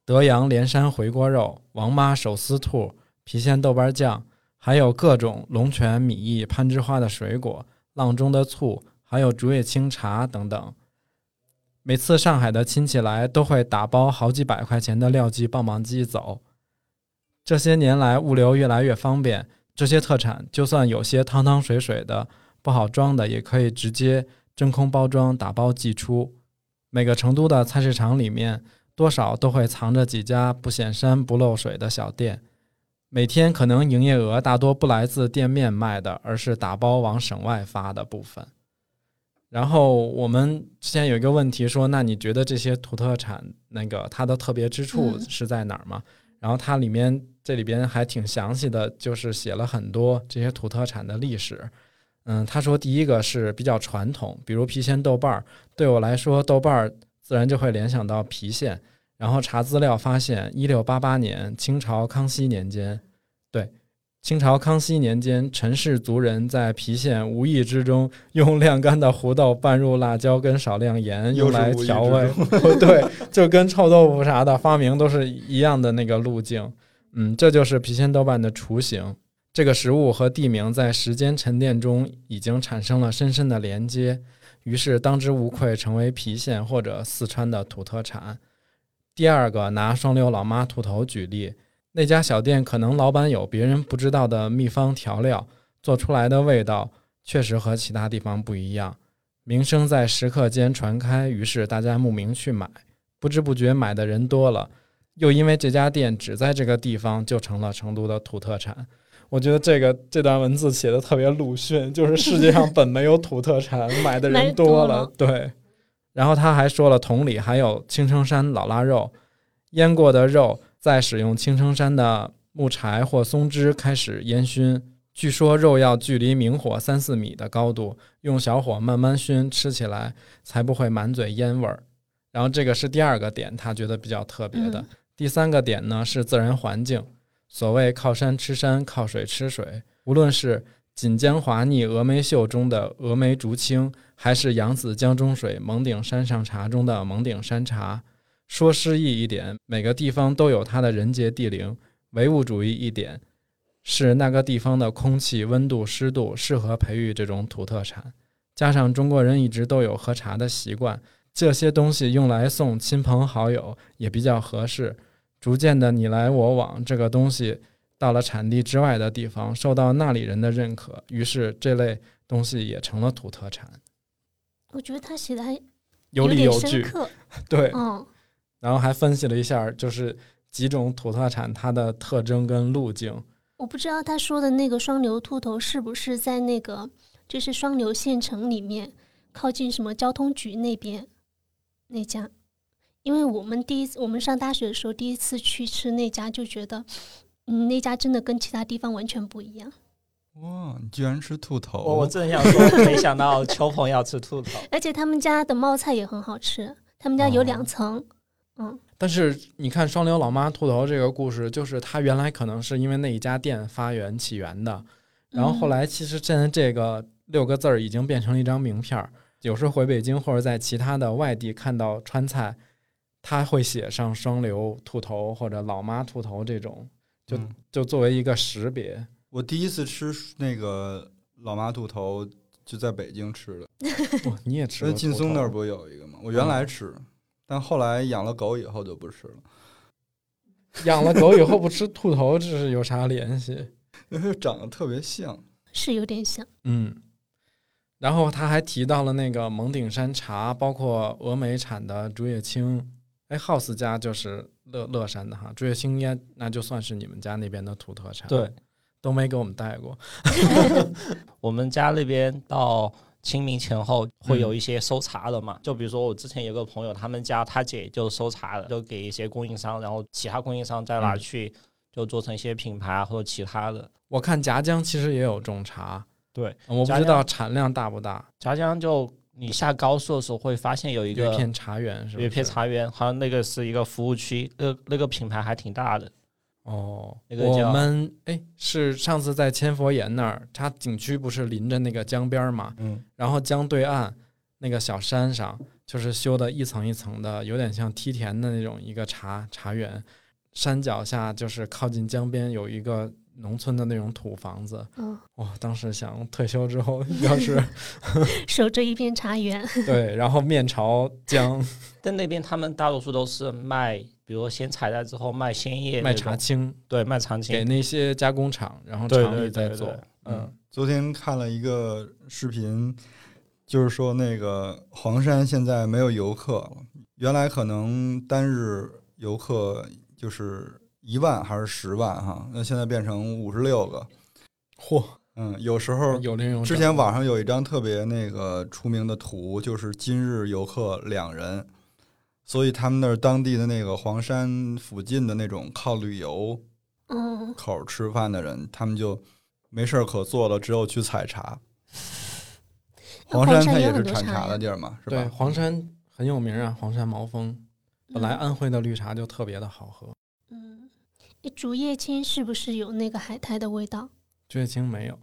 德阳连山回锅肉、王妈手撕兔、郫县豆瓣酱，还有各种龙泉米易攀枝花的水果、阆中的醋，还有竹叶青茶等等。每次上海的亲戚来，都会打包好几百块钱的廖记棒棒鸡走。这些年来，物流越来越方便，这些特产就算有些汤汤水水的、不好装的，也可以直接真空包装、打包寄出。每个成都的菜市场里面，多少都会藏着几家不显山不漏水的小店。每天可能营业额大多不来自店面卖的，而是打包往省外发的部分。然后我们之前有一个问题说，那你觉得这些土特产那个它的特别之处嗯是在哪儿吗？然后它里面这里边还挺详细的，就是写了很多这些土特产的历史。嗯，他说第一个是比较传统，比如郫县豆瓣儿，对我来说豆瓣儿自然就会联想到郫县。然后查资料发现，一六八八年清朝康熙年间，对，清朝康熙年间，陈氏族人在郫县无意之中用晾干的胡豆拌入辣椒跟少量盐，用来调味。对，就跟臭豆腐啥的发明都是一样的那个路径。嗯，这就是郫县豆瓣的雏形。这个食物和地名在时间沉淀中已经产生了深深的连接，于是当之无愧成为郫县或者四川的土特产。第二个，拿双流老妈兔头举例，那家小店可能老板有别人不知道的秘方调料，做出来的味道确实和其他地方不一样。名声在食客间传开，于是大家慕名去买，不知不觉买的人多了，又因为这家店只在这个地方，就成了成都的土特产。我觉得这个这段文字写的特别鲁迅，就是世界上 本没有土特产，买的人多了，对。然后他还说了，同里还有青城山老腊肉，腌过的肉，再使用青城山的木柴或松枝开始烟熏。据说肉要距离明火三四米的高度，用小火慢慢熏，吃起来才不会满嘴烟味儿。然后这个是第二个点，他觉得比较特别的。嗯第三个点呢是自然环境，所谓靠山吃山，靠水吃水。无论是锦江华腻峨眉秀中的峨眉竹青，还是扬子江中水蒙顶山上茶中的蒙顶山茶，说诗意一点，每个地方都有它的人杰地灵；唯物主义一点，是那个地方的空气、温度、湿度适合培育这种土特产。加上中国人一直都有喝茶的习惯，这些东西用来送亲朋好友也比较合适。逐渐的你来我往，这个东西到了产地之外的地方，受到那里人的认可，于是这类东西也成了土特产，我觉得他写的还有理有据。对，嗯，然后还分析了一下，就是几种土特产它的特征跟路径。我不知道他说的那个双流兔头是不是在那个就是双流县城里面靠近什么交通局那边那家。因为我们第一次我们上大学的时候第一次去吃那家，就觉得，嗯，那家真的跟其他地方完全不一样。哇，你居然吃兔头！我我正想说，没想到 秋鹏要吃兔头。而且他们家的冒菜也很好吃，他们家有哦两层，嗯，但是你看双流老妈兔头这个故事，就是它原来可能是因为那一家店发源起源的，然后后来其实现在这个六个字儿已经变成了一张名片儿，有时候回北京或者在其他的外地看到川菜，他会写上双流兔头或者老妈兔头这种，就嗯。就作为一个识别。我第一次吃那个老妈兔头就在北京吃的，哇，你也吃因为过兔头劲松那儿不是有一个吗？我原来吃，但后来养了狗以后就不吃了，养了狗以后不吃兔头，这是有啥联系？因为长得特别像。是有点像。嗯，然后他还提到了那个蒙顶山茶，包括峨眉产的竹叶青，哎，House 家就是乐乐山的哈，竹叶青烟那就算是你们家那边的土特产，对，都没给我们带过。我们家那边到清明前后会有一些收茶的嘛，就比如说我之前有个朋友，他们家他姐就收茶的，就给一些供应商，然后其他供应商再拿去就做成一些品牌啊或者其他的。我看夹江其实也有种茶，对，我不知道产量大不大。夹江就你下高速的时候会发现有一个有一片茶园是吧？有一片茶园，好像那个是一个服务区，那那个品牌还挺大的。哦，我那个叫们哎是上次在千佛岩那儿，它景区不是临着那个江边儿嘛，嗯，然后江对岸那个小山上，就是修的一层一层的，有点像梯田的那种一个茶茶园。山脚下就是靠近江边有一个农村的那种土房子。嗯，哇、当时想退休之后 要是 守着一片茶园，对，然后面朝江 但那边他们大多数都是卖，比如说先采摘之后卖鲜叶卖，茶青对，卖茶青给，那些加工厂，然后厂里再做。嗯，昨天看了一个视频，就是说那个黄山现在没有游客了，原来可能单日游客就是一万还是十万哈，那现在变成五十六个。嚯，嗯，有时候有那种之前网上有一张特别那个出名的图，就是今日游客两人，所以他们那儿当地的那个黄山附近的那种靠旅游嗯，口吃饭的人，他们就没事儿可做了，只有去采茶。黄山它也是产茶的地儿嘛，是吧对吧？黄山很有名啊，黄山毛峰。本来嗯安徽的绿茶就特别的好喝，嗯，竹叶青是不是有那个海苔的味道？竹叶青没有，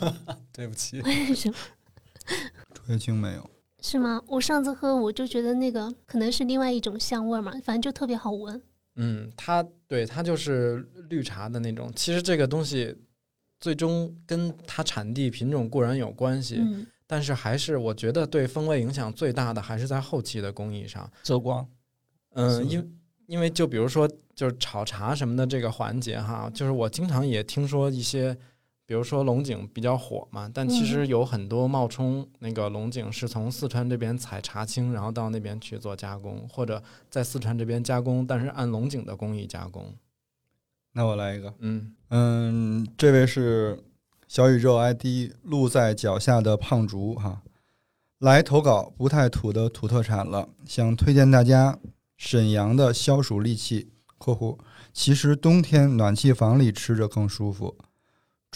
对不起。为什么？竹叶青没有。是吗？我上次喝我就觉得那个可能是另外一种香味儿嘛，反正就特别好闻。嗯，它对它就是绿茶的那种。其实这个东西最终跟它产地品种固然有关系，嗯，但是还是我觉得对风味影响最大的还是在后期的工艺上。遮光，嗯，因因为就比如说就是炒茶什么的这个环节哈，就是我经常也听说一些，比如说龙井比较火嘛，但其实有很多冒充那个龙井是从四川这边采茶青，然后到那边去做加工，或者在四川这边加工，但是按龙井的工艺加工。那我来一个，嗯，嗯，这位是小宇宙 ID 路在脚下的胖竹哈，来投稿不太土的土特产了，想推荐大家沈阳的消暑利器（括弧其实冬天暖气房里吃着更舒服）。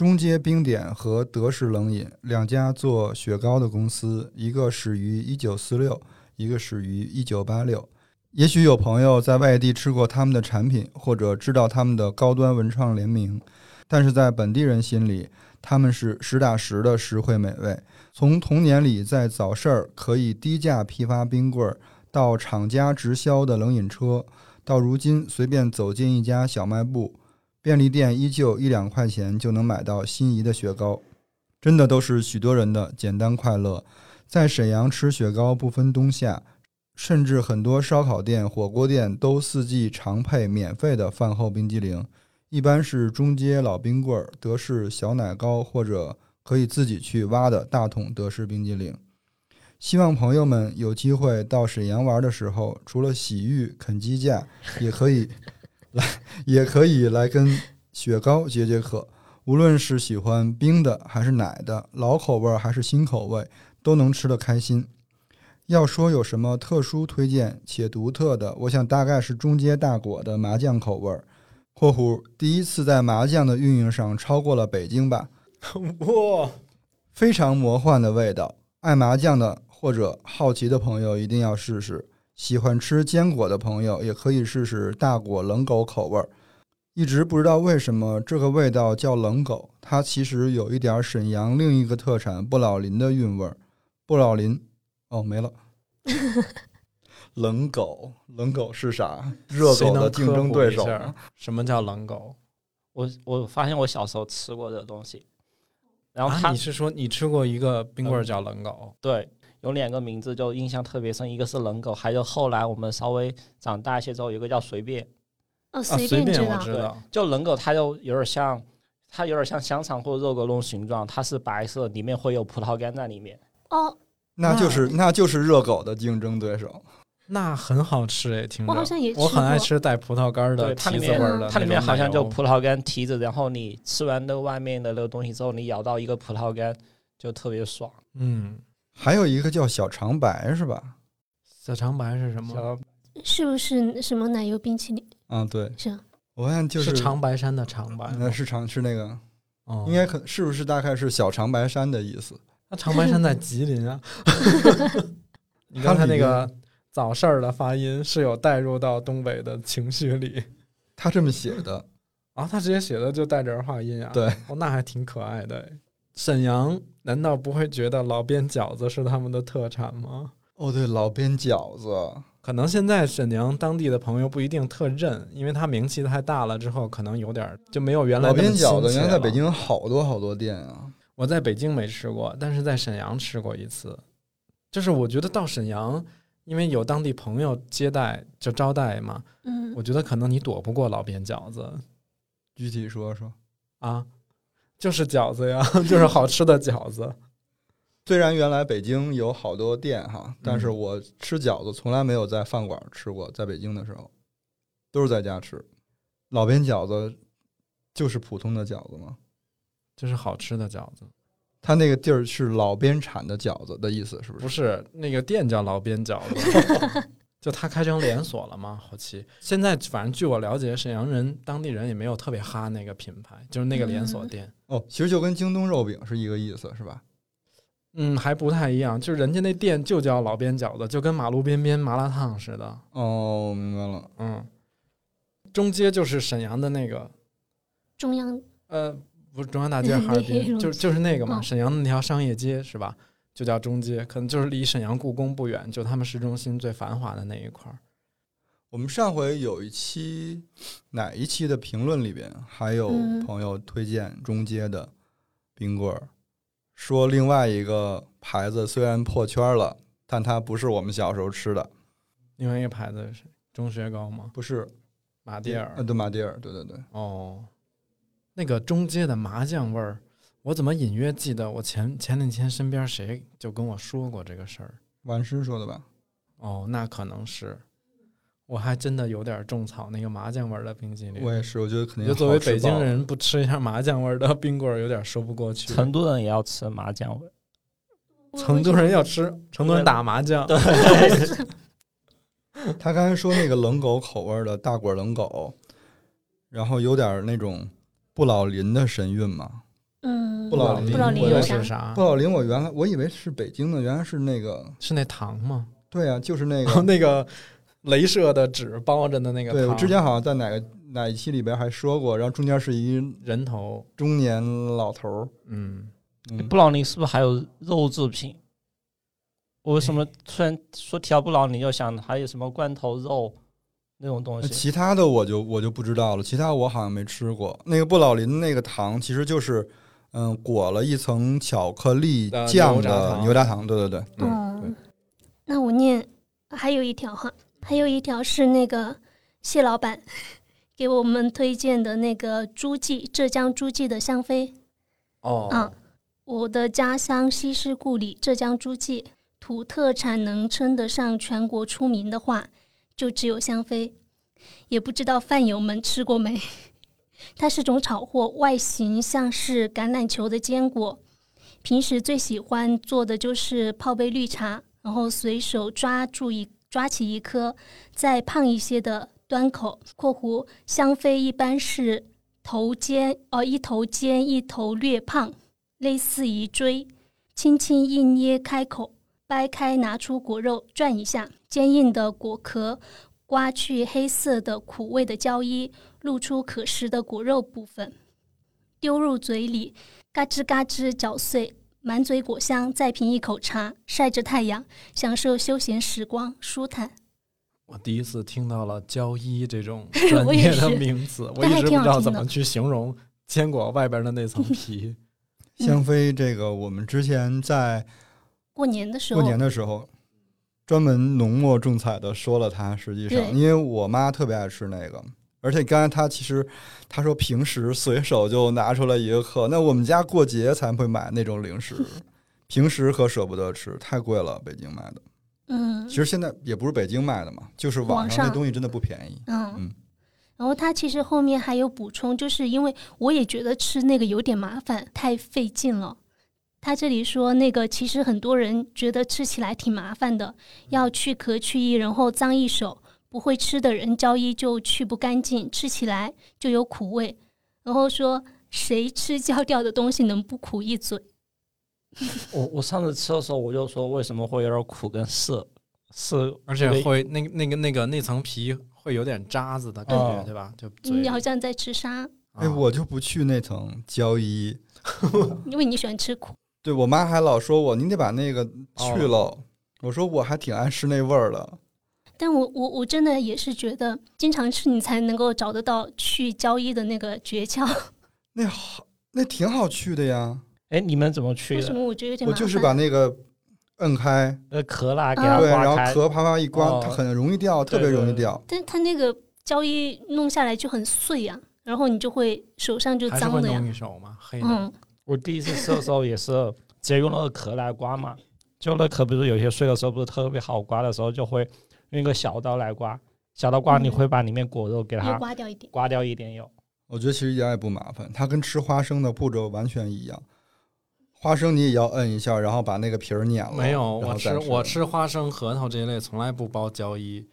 中街冰点和德式冷饮两家做雪糕的公司，一个始于1946，一个始于1986。也许有朋友在外地吃过他们的产品，或者知道他们的高端文创联名，但是在本地人心里，他们是实打实的实惠美味。从童年里在早市儿可以低价批发冰棍儿，到厂家直销的冷饮车，到如今随便走进一家小卖部、便利店，依旧一两块钱就能买到心仪的雪糕，真的都是许多人的简单快乐。在沈阳吃雪糕不分冬夏，甚至很多烧烤店、火锅店都四季常配免费的饭后冰激凌，一般是中街老冰棍、德式小奶糕，或者可以自己去挖的大桶德式冰激凌。希望朋友们有机会到沈阳玩的时候，除了洗浴、啃鸡架，也可以来，也可以来跟雪糕解解渴。无论是喜欢冰的还是奶的，老口味儿还是新口味，都能吃得开心。要说有什么特殊推荐且独特的，我想大概是中街大果的麻酱口味儿（括弧第一次在麻酱的运营上超过了北京吧）。哇，非常魔幻的味道。爱麻酱的或者好奇的朋友一定要试试。喜欢吃坚果的朋友也可以试试大果冷狗口味儿。一直不知道为什么这个味道叫冷狗，它其实有一点沈阳另一个特产不老林的韵味儿。不老林，哦，没了。冷狗，冷狗是啥？热狗的竞争对手什么叫冷狗？我我发现我小时候吃过这个东西，然后它、啊，你是说你吃过一个冰棍儿叫冷狗？对有两个名字就印象特别深，一个是冷狗，还有后来我们稍微长大一些之后，有一个叫随便。哦，啊，随随便知道。我知道。就冷狗它就有点像，它有点像香肠或者肉狗那种形状，它是白色，里面会有葡萄干在里面。哦，那就是那就是热狗的竞争对手。那很好吃诶，听着。我好像也吃我很爱吃带葡萄干的提子味的它里面好像就葡萄干提子，然后你吃完那外面的那个东西之后，你咬到一个葡萄干，就特别爽。嗯，还有一个叫小长白是吧？小长白是什么？小是不是什么奶油冰淇淋？啊，对，是啊我发现就是长白山的长白吗，那是长是那个，哦应该可是不是大概是小长白山的意思？那长白山在吉林啊。你刚才那个早市儿的发音是有带入到东北的情绪里他这么写的，啊，他直接写的就带着儿化音啊。对，哦，那还挺可爱的。沈阳难道不会觉得老边饺子是他们的特产吗？哦，对，老边饺子，可能现在沈阳当地的朋友不一定特认，因为它名气太大了之后，可能有点儿就没有原来老边饺子，原来在北京有好多好多店啊。我在北京没吃过，但是在沈阳吃过一次。就是我觉得到沈阳，因为有当地朋友接待就招待嘛，嗯我觉得可能你躲不过老边饺子具体说说，啊，就是饺子呀，就是好吃的饺子。虽然原来北京有好多店哈，但是嗯我吃饺子从来没有在饭馆吃过，在北京的时候都是在家吃。老边饺子就是普通的饺子吗？就是好吃的饺子，他那个地儿是老边产的饺子的意思，是不是？不是那个店叫老边饺子，就他开成连锁了吗？好奇。现在反正据我了解，沈阳人当地人也没有特别哈那个品牌，就是那个连锁店。哦，其实就跟京东肉饼是一个意思，是吧？嗯，还不太一样，就是人家那店就叫老边饺子，就跟马路边边麻辣烫似的。哦，明白了。嗯，中街就是沈阳的那个，中央呃，不是中央大街，哈尔滨，就就是那个嘛，哦沈阳的那条商业街是吧？就叫中街，可能就是离沈阳故宫不远，就他们市中心最繁华的那一块儿。我们上回有一期哪一期的评论里边，还有嗯朋友推荐中街的冰棍儿，说另外一个牌子虽然破圈了，但它不是我们小时候吃的，另外一个牌子是钟薛高吗？不是马迭尔呃，。对，马迭尔，对对对，哦，那个中街的麻酱味儿，我怎么隐约记得我前前两天身边谁就跟我说过这个事儿。万师说的吧？哦，那可能是，我还真的有点种草那个麻酱味儿的冰淇淋。我也是，我觉得肯定就作为北京人，不吃一下麻酱味儿的冰棍儿有点说不过去。成都人也要吃麻酱味，成都人要吃，成都人打麻将。对，他刚才说那个冷狗口味的大果冷狗，然后有点那种不老林的神韵嘛。嗯，不老林不老林是？啥不？老林，我原来我以为是北京的，原来是那个，是那糖吗？对啊，就是那个。那个镭射的纸包着的那个对，我之前好像在哪个哪一期里边还说过，然后中间是一人头，中年老头儿，嗯，嗯，布朗尼是不是还有肉制品？我为什么突然说提到布朗尼，就想还有什么罐头肉那种东西？其他的我就我就不知道了，其他我好像没吃过。那个不老林那个糖其实就是，嗯，裹了一层巧克力呃酱的牛轧糖，对对对，对哦对，那我念还有一条哈，还有一条是那个谢老板 给我们推荐的那个诸暨浙江诸暨的香妃。哦啊我的家乡西施故里浙江诸暨，土特产能称得上全国出名的话，就只有香妃。也不知道饭友们吃过没？它是种炒货，外形像是橄榄球的坚果。平时最喜欢做的就是泡杯绿茶，然后随手抓住一抓起一颗，再胖一些的端口（括弧香妃一般是头尖哦，一头尖，一头略胖，类似于锥，轻轻一捏开口，掰开拿出果肉转一下，坚硬的果壳刮去黑色的苦味的胶衣，露出可食的果肉部分，丢入嘴里，嘎吱嘎吱嚼碎，满嘴果香，再品一口茶，晒着太阳，享受休闲时光，舒坦。我第一次听到了胶衣这种 专我也业的名词，我一直不知道怎么去形容坚果外边的那层 皮。香妃这个我们之前在过年的时候，过年的时候专门浓墨重彩的说了它，实际上因为我妈特别爱吃那个。而且刚才他其实他说平时随手就拿出来一个克，那我们家过节才会买那种零食，平时可舍不得吃，太贵了，北京买的。嗯其实现在也不是北京卖的嘛，就是网上那东西真的不便宜。嗯嗯然后他其实后面还有补充，就是因为我也觉得吃那个有点麻烦，太费劲了。他这里说，那个其实很多人觉得吃起来挺麻烦的，要去壳去衣，然后脏一手，不会吃的人胶衣就去不干净，吃起来就有苦味。然后说，谁吃焦掉的东西能不苦一嘴？我我上次吃的时候，我就说为什么会有点苦跟涩，涩而且会那那个那个那层皮会有点渣子的感觉，哦对吧？就你好像在吃沙，哎，啊我就不去那层胶衣。因为你喜欢吃苦。对我妈还老说我，你得把那个去哦了。我说我还挺爱吃那味儿的。但我我我真的也是觉得，经常吃你才能够找得到去胶衣的那个诀窍。那好，那挺好去的呀。哎，你们怎么去的？为什么我觉得有点？我就是把那个摁开，呃，壳啦，给啊它对，然刮开。后壳啪啪一刮，哦它很容易掉，特别对对对容易掉。但它那个胶衣弄下来就很碎呀、然后你就会手上就脏的呀弄。一手嘛，黑的。嗯，我第一次吃的时候也是直接用那个壳来刮嘛，就那壳不是有些碎的时候不是特别好刮的时候，就会用一个小刀来刮，小刀刮嗯你会把里面果肉给它刮掉一点。刮掉一点有。我觉得其实一点也不麻烦，它跟吃花生的步骤完全一样。花生你也要摁一下，然后把那个皮儿碾了。没有，我吃我吃花生、核桃这一类从来不包胶衣。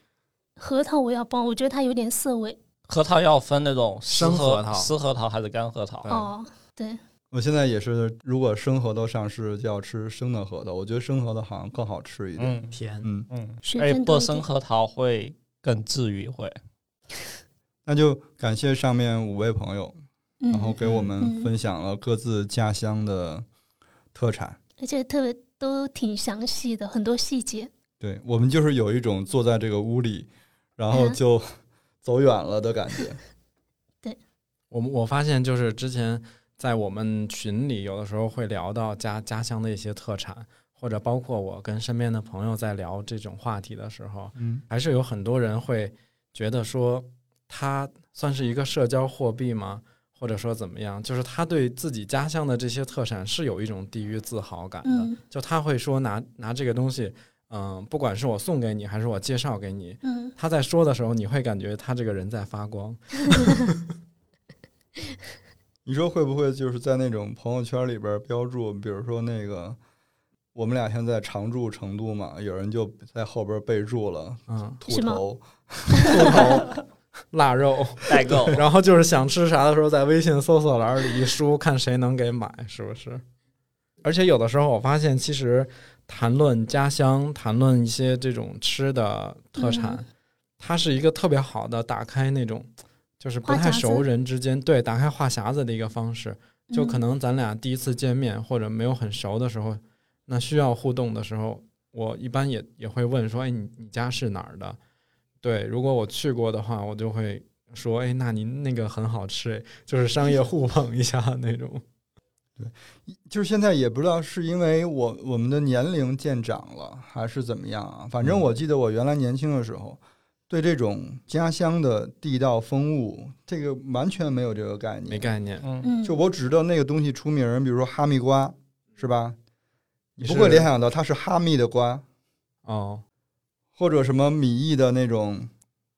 核桃我要包，我觉得它有点涩味。核桃要分那种生核桃湿核桃还是干核桃？哦，对，我现在也是，如果生核桃上市就要吃生的核桃，我觉得生核桃好像更好吃一点。嗯甜，嗯，嗯，水而且剥分多一点。生核桃会更治愈，会。那就感谢上面五位朋友，嗯，然后给我们嗯分享了各自家乡的特产。而且特别都挺详细的，很多细节。对我们就是有一种坐在这个屋里，然后嗯就 走远了的感觉。对我们我发现就是之前在我们群里，有的时候会聊到家家乡的一些特产，或者包括我跟身边的朋友在聊这种话题的时候，嗯，还是有很多人会觉得说，它算是一个社交货币吗？或者说怎么样？就是他对自己家乡的这些特产是有一种地域自豪感的，嗯就他会说拿拿这个东西，嗯、不管是我送给你还是我介绍给你，嗯，他在说的时候，你会感觉他这个人在发光。你说会不会就是在那种朋友圈里边标注，比如说那个我们俩现在常驻成都嘛，有人就在后边备注了嗯，兔头，兔头、腊肉，代购然后就是想吃啥的时候，在微信搜索栏里一输，看谁能给买，是不是？而且有的时候我发现，其实谈论家乡，谈论一些这种吃的特产，嗯它是一个特别好的打开那种就是不太熟人之间对打开话匣子的一个方式。就可嗯能咱俩第一次见面或者没有很熟的时候，那需要互动的时候，我一般也也会问说：“哎，你你家是哪儿的？”对，如果我去过的话，我就会说：“哎，那您那个很好吃，哎就是商业互捧一下那种。对就是现在也不知道是因为我我们的年龄渐长了，还是怎么样啊？反正嗯我记得我原来年轻的时候，对这种家乡的地道风物，这个完全没有这个概”念。没概念，嗯，嗯，就我只知道那个东西出名，比如说哈密瓜，是吧？你不会联想到它是哈密的瓜，哦，或者什么米易的那种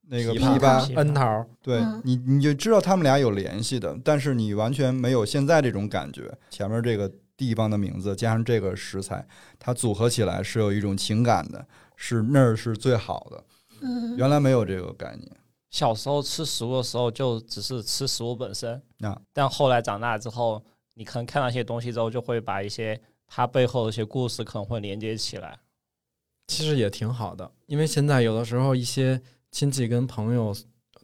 那个枇枇杷，杷恩桃，对嗯你你就知道他们俩有联系的，但是你完全没有现在这种感觉。前面这个地方的名字加上这个食材，它组合起来是有一种情感的，是那儿是最好的。嗯，原来没有这个概念。小时候吃食物的时候，就只是吃食物本身。啊但后来长大之后，你可能看到一些东西之后，就会把一些它背后的一些故事可能会连接起来。其实也挺好的，因为现在有的时候一些亲戚跟朋友。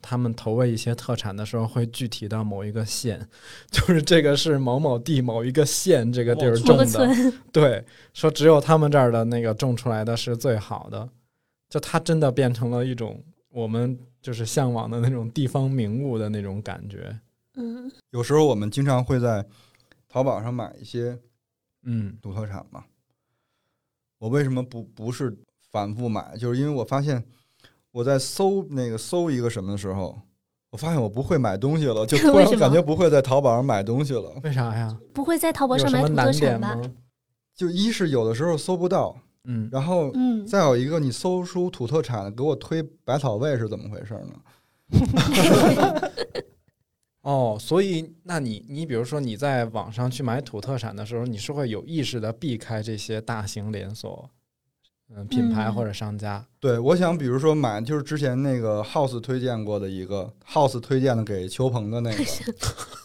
他们投喂一些特产的时候，会具体到某一个县，就是这个是某某地某一个县这个地儿种的，对，说只有他们这儿的那个种出来的是最好的，就它真的变成了一种我们就是向往的那种地方名物的那种感觉。嗯有时候我们经常会在淘宝上买一些嗯，土特产嘛。我为什么不不是反复买？就是因为我发现我在搜那个搜一个什么的时候，我发现我不会买东西了，就突然感觉不会在淘宝上买东西了。为啥呀？不会在淘宝上买土特产吧？吗？就一是有的时候搜不到，嗯，然后嗯，再有一个，你搜出土特产给我推百草味是怎么回事呢？哦，所以那你你比如说你在网上去买土特产的时候，你是会有意识的避开这些大型连锁，嗯，品牌嗯或者商家。对，我想比如说买，就是之前那个 House 推荐过的一个 House 推荐的给邱鹏的那个。笋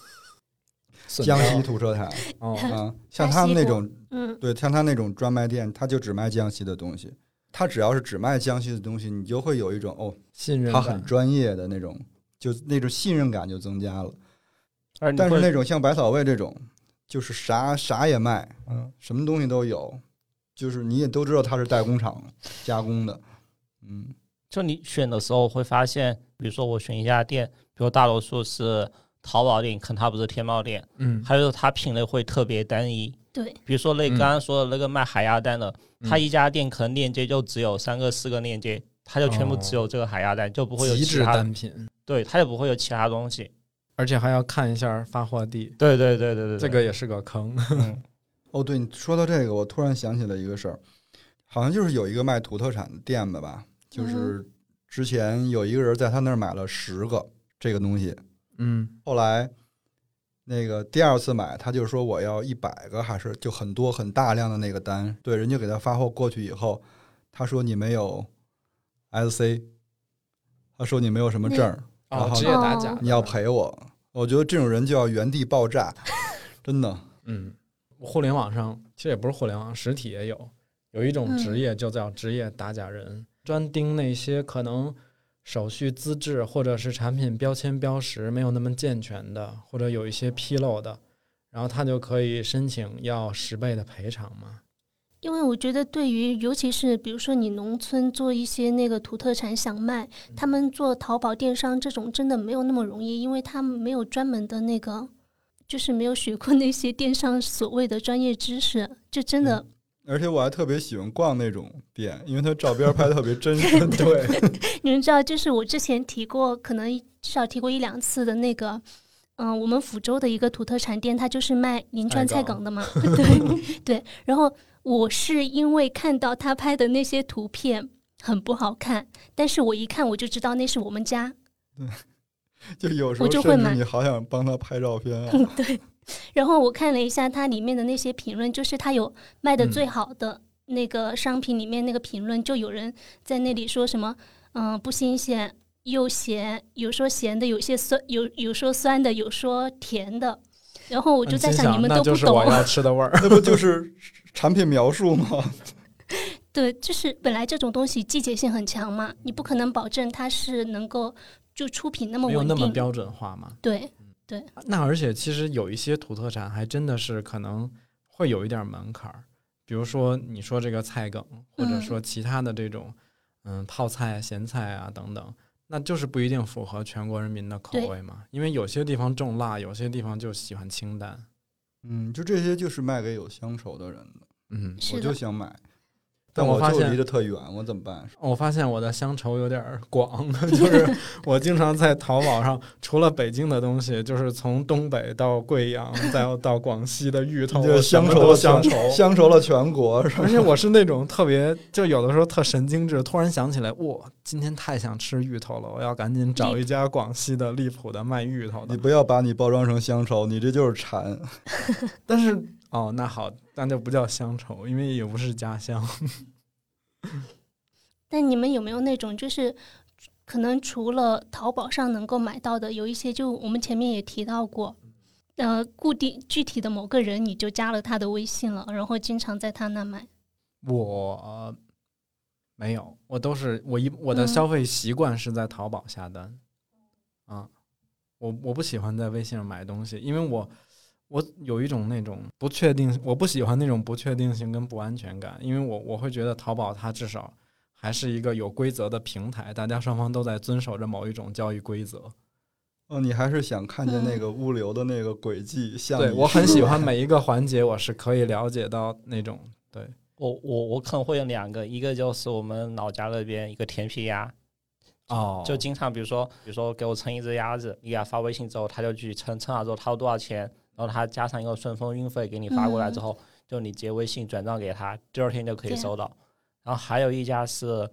江西土特产哦，啊，像他们那种 嗯对，像他那种专卖店，他就只卖江西的东西。他只要是只卖江西的东西，你就会有一种哦，信任他很专业的那种，就那种信任感就增加了。但是那种像百草味这种，就是啥啥也卖，嗯，什么东西都有，就是你也都知道它是代工厂加工的，嗯，就你选的时候会发现，比如说我选一家店，比如大多数是淘宝店，可能它不是天猫店，嗯，还有它品类会特别单一。对，比如说那嗯刚刚说的那个卖海鸭蛋的，它嗯一家店可能链接就只有三个四个链接，它就全部只有这个海鸭蛋，就不会有其他，单品，对，它就不会有其他东西。而且还要看一下发货地，对对对对对，这个也是个坑。嗯 哦，对，你说到这个，我突然想起了一个事儿，好像就是有一个卖土特产的店的吧，就是之前有一个人在他那儿买了十个这个东西，嗯。后来那个第二次买，他就说我要一百个，还是就很多很大量的那个单，对，人家给他发货过去以后，他说你没有 SC，他说你没有什么证儿，然哦，后职业打假哦，你要赔我，我觉得这种人就要原地爆炸，真的。嗯，互联网上其实也不是互联网，实体也有，有一种职业就叫职业打假人，专盯那些可能手续资质或者是产品标签标识没有那么健全的，或者有一些纰漏的，然后他就可以申请要十倍的赔偿嘛。因为我觉得，对于尤其是比如说你农村做一些那个土特产想卖，他们做淘宝电商这种真的没有那么容易，因为他们没有专门的那个，就是没有学过那些电商所谓的专业知识，就真的而且我还特别喜欢逛那种店，因为它照片拍的特别真 实。对，你们知道，就是我之前提过，可能至少提过一两次的那个，嗯、我们福州的一个土特产店，它就是卖银川菜梗的嘛。对对，然后我是因为看到他拍的那些图片很不好看，但是我一看我就知道那是我们家。对就有时候我候就会买你好想帮他拍照片啊。对，然后我看了一下它里面的那些评论，就是它有卖的最好的那个商品里面那个评论，就有人在那里说什么，嗯、不新鲜又咸，有说咸的，有些酸，有有说酸的，有说甜的。然后我就在想，你们都不那就是我懂，要 吃的味儿。那不就是产品描述吗？对，就是本来这种东西季节性很强嘛，你不可能保证它是能够就出品那么没有稳定。那么标准化嘛？对，那而且其实有一些土特产还真的是可能会有一点门槛儿，比如说你说这个菜梗，或者嗯说其他的这种嗯泡菜、咸菜啊等等，那就是不一定符合全国人民的口味嘛。因为有些地方重辣，有些地方就喜欢清淡。嗯，就这些就是卖给有乡愁的人的，嗯，是我就，想买，但我发现离得特远，我怎么办？我发现我的乡愁有点广，就是我经常在淘宝上，除了北京的东西，就是从东北到贵阳，再到广西的芋头，乡愁乡愁。乡愁了全国，而且我是那种特别，就有的时候特神经质，突然想起来，哇，今天太想吃芋头了，我要赶紧找一家广西的荔浦的卖芋头的。你不要把你包装成乡愁，你这就是馋。但是哦，那好，那就不叫乡愁，因为也不是家乡。但你们有没有那种就是？可能除了淘宝上能够买到的，有一些就我们前面也提到过，呃，固定具体的某个人，你就加了他的微信了，然后经常在他那买。我没有，我都是我一我的嗯消费习惯是在淘宝下单，啊，我我不喜欢在微信上买东西，因为我我有一种那种不确定，我不喜欢那种不确定性跟不安全感，因为我我会觉得淘宝它至少还是一个有规则的平台，大家双方都在遵守着某一种交易规则。哦，你还是想看见那嗯。个物流的那个轨迹，像我很喜欢每一个环节，我是可以了解到那种对，我我我可能会有两个，一个就是我们老家那边一个甜皮鸭，哦。就经常比如说比如说给我称一只鸭子，你给他发微信之后，他就去称称好之后他说多少钱，然后他加上一个顺丰运费给你发过来之后，就你直接微信转账给他，第二天就可以收到。然后还有一家是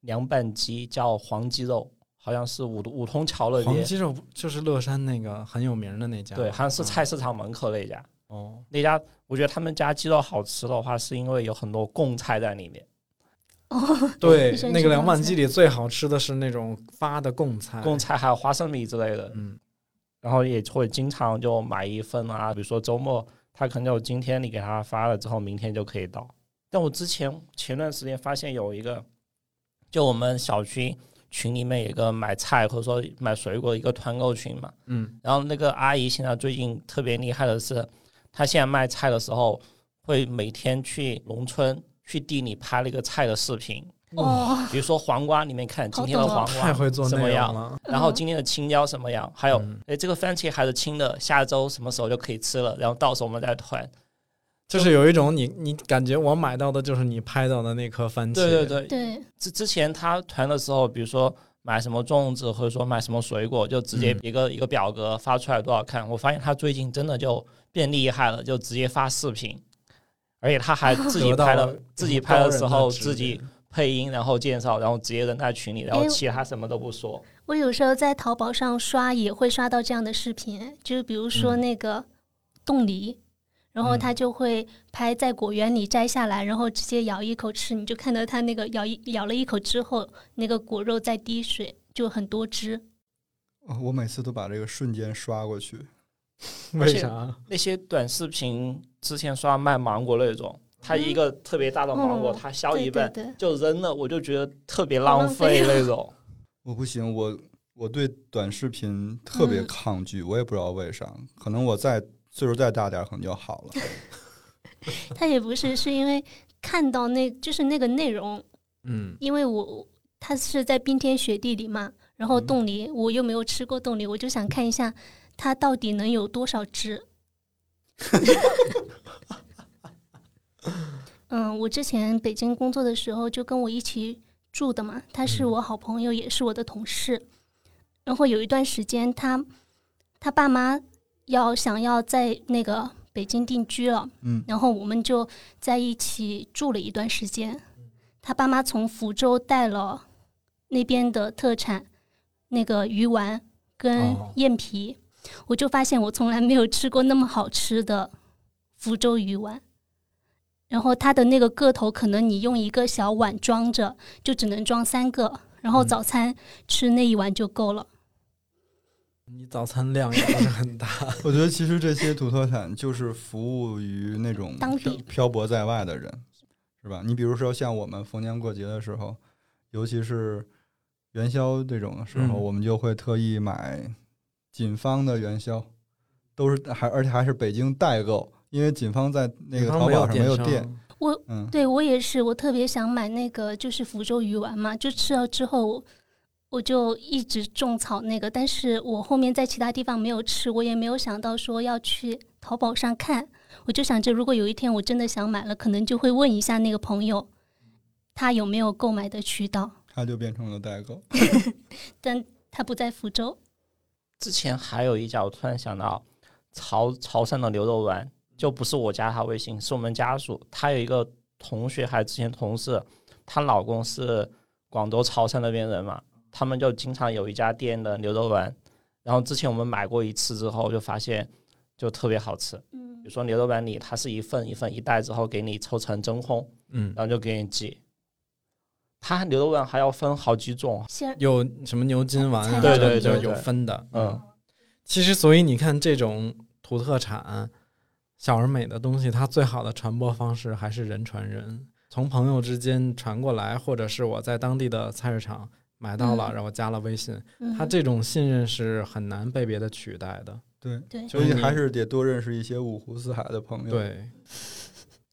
凉拌鸡，叫黄鸡肉，好像是五五通桥那边，黄鸡肉就是乐山那个很有名的那家，对，好像是嗯菜市场门口那家。哦，那家我觉得他们家鸡肉好吃的话，是因为有很多贡菜在里面。哦，对 那个凉拌鸡里最好吃的是那种发的贡菜，贡菜还有花生米之类的，嗯然后也会经常就买一份啊，比如说周末他可能就今天你给他发了之后，明天就可以到。但我之前前段时间发现有一个，就我们小区群里面有一个买菜或者说买水果的一个团购群嘛，嗯然后那个阿姨现在最近特别厉害的是，她现在卖菜的时候会每天去农村去地里拍那个菜的视频，哦，比如说黄瓜，你们看今天的黄瓜怎么样，了，然后今天的青椒什么样，还有嗯。哎这个番茄还是青的，下周什么时候就可以吃了，然后到时候我们再团。就是有一种你你感觉我买到的就是你拍到的那颗番茄，对对对，对，之之前他团的时候，比如说买什么粽子，或者说买什么水果，就直接嗯。一个、一个表格发出来多少看。我发现他最近真的就变厉害了，就直接发视频，而且他还自己拍了了，自己拍的时候自己配音，然后介绍，然后直接扔在群里，然后哎其他什么都不说。我有时候在淘宝上刷也会刷到这样的视频，就比如说嗯那个冻梨，然后嗯他就会拍在果园里摘下来，然后直接咬一口吃，你就看到他那个咬一咬了一口之后，那个果肉在滴水，就很多汁。哦我每次都把这个瞬间刷过去。为啥？那些短视频之前刷卖芒果那种，它一个特别大的芒果，嗯它削一半就扔了，我就觉得特别浪浪费费那种。我不行，我我对短视频特别嗯抗拒，我也不知道为啥，可能我再岁数再大点，可能就好了。他也不是，是因为看到那就是那个内容，嗯，因为我他是在冰天雪地里嘛，然后嗯冻梨我又没有吃过冻梨，我就想看一下它到底能有多少汁。嗯，我之前北京工作的时候就跟我一起住的嘛，他是嗯我好朋友，也是我的同事。然后有一段时间他，他爸妈要想要在那个北京定居了，嗯，然后我们就在一起住了一段时间。他爸妈从福州带了那边的特产，那个鱼丸跟哦燕皮，我就发现我从来没有吃过那么好吃的福州鱼丸。然后它的那个个头，可能你用一个小碗装着，就只能装三个，然后嗯早餐吃那一碗就够了。你早餐量也不是很大，我觉得其实这些土特产就是服务于那种当地漂漂泊在外的人，是吧？你比如说像我们逢年过节的时候，尤其是元宵这种的时候，嗯我们就会特意买锦芳的元宵，都是还而且还是北京代购，因为警方在那个淘宝上没有店，我嗯，对我也是，我特别想买那个就是福州鱼丸嘛，就吃了之后，我就一直种草那个，但是我后面在其他地方没有吃，我也没有想到说要去淘宝上看，我就想着如果有一天我真的想买了，可能就会问一下那个朋友，他有没有购买的渠道，他就变成了代购。但他不在福州。之前还有一家，我突然想到，潮潮汕的牛肉丸，就不是我加他微信，是我们家属。他有一个同学，还之前同事，她老公是广州潮汕那边人嘛，他们就经常有一家店的牛肉丸。然后之前我们买过一次之后，就发现就特别好吃。嗯比如说牛肉丸里，它是一份一份一袋之后给你抽成真空，嗯，然后就给你寄。它牛肉丸还要分好几种，有什么牛筋丸啊，对对对就有分的，嗯，其实，所以你看，这种土特产、小而美的东西，它最好的传播方式还是人传人，从朋友之间传过来，或者是我在当地的菜市场买到了，嗯然后加了微信，嗯它这种信任是很难被别的取代的。对，对所以还是得多认识一些五湖四海的朋友。，对，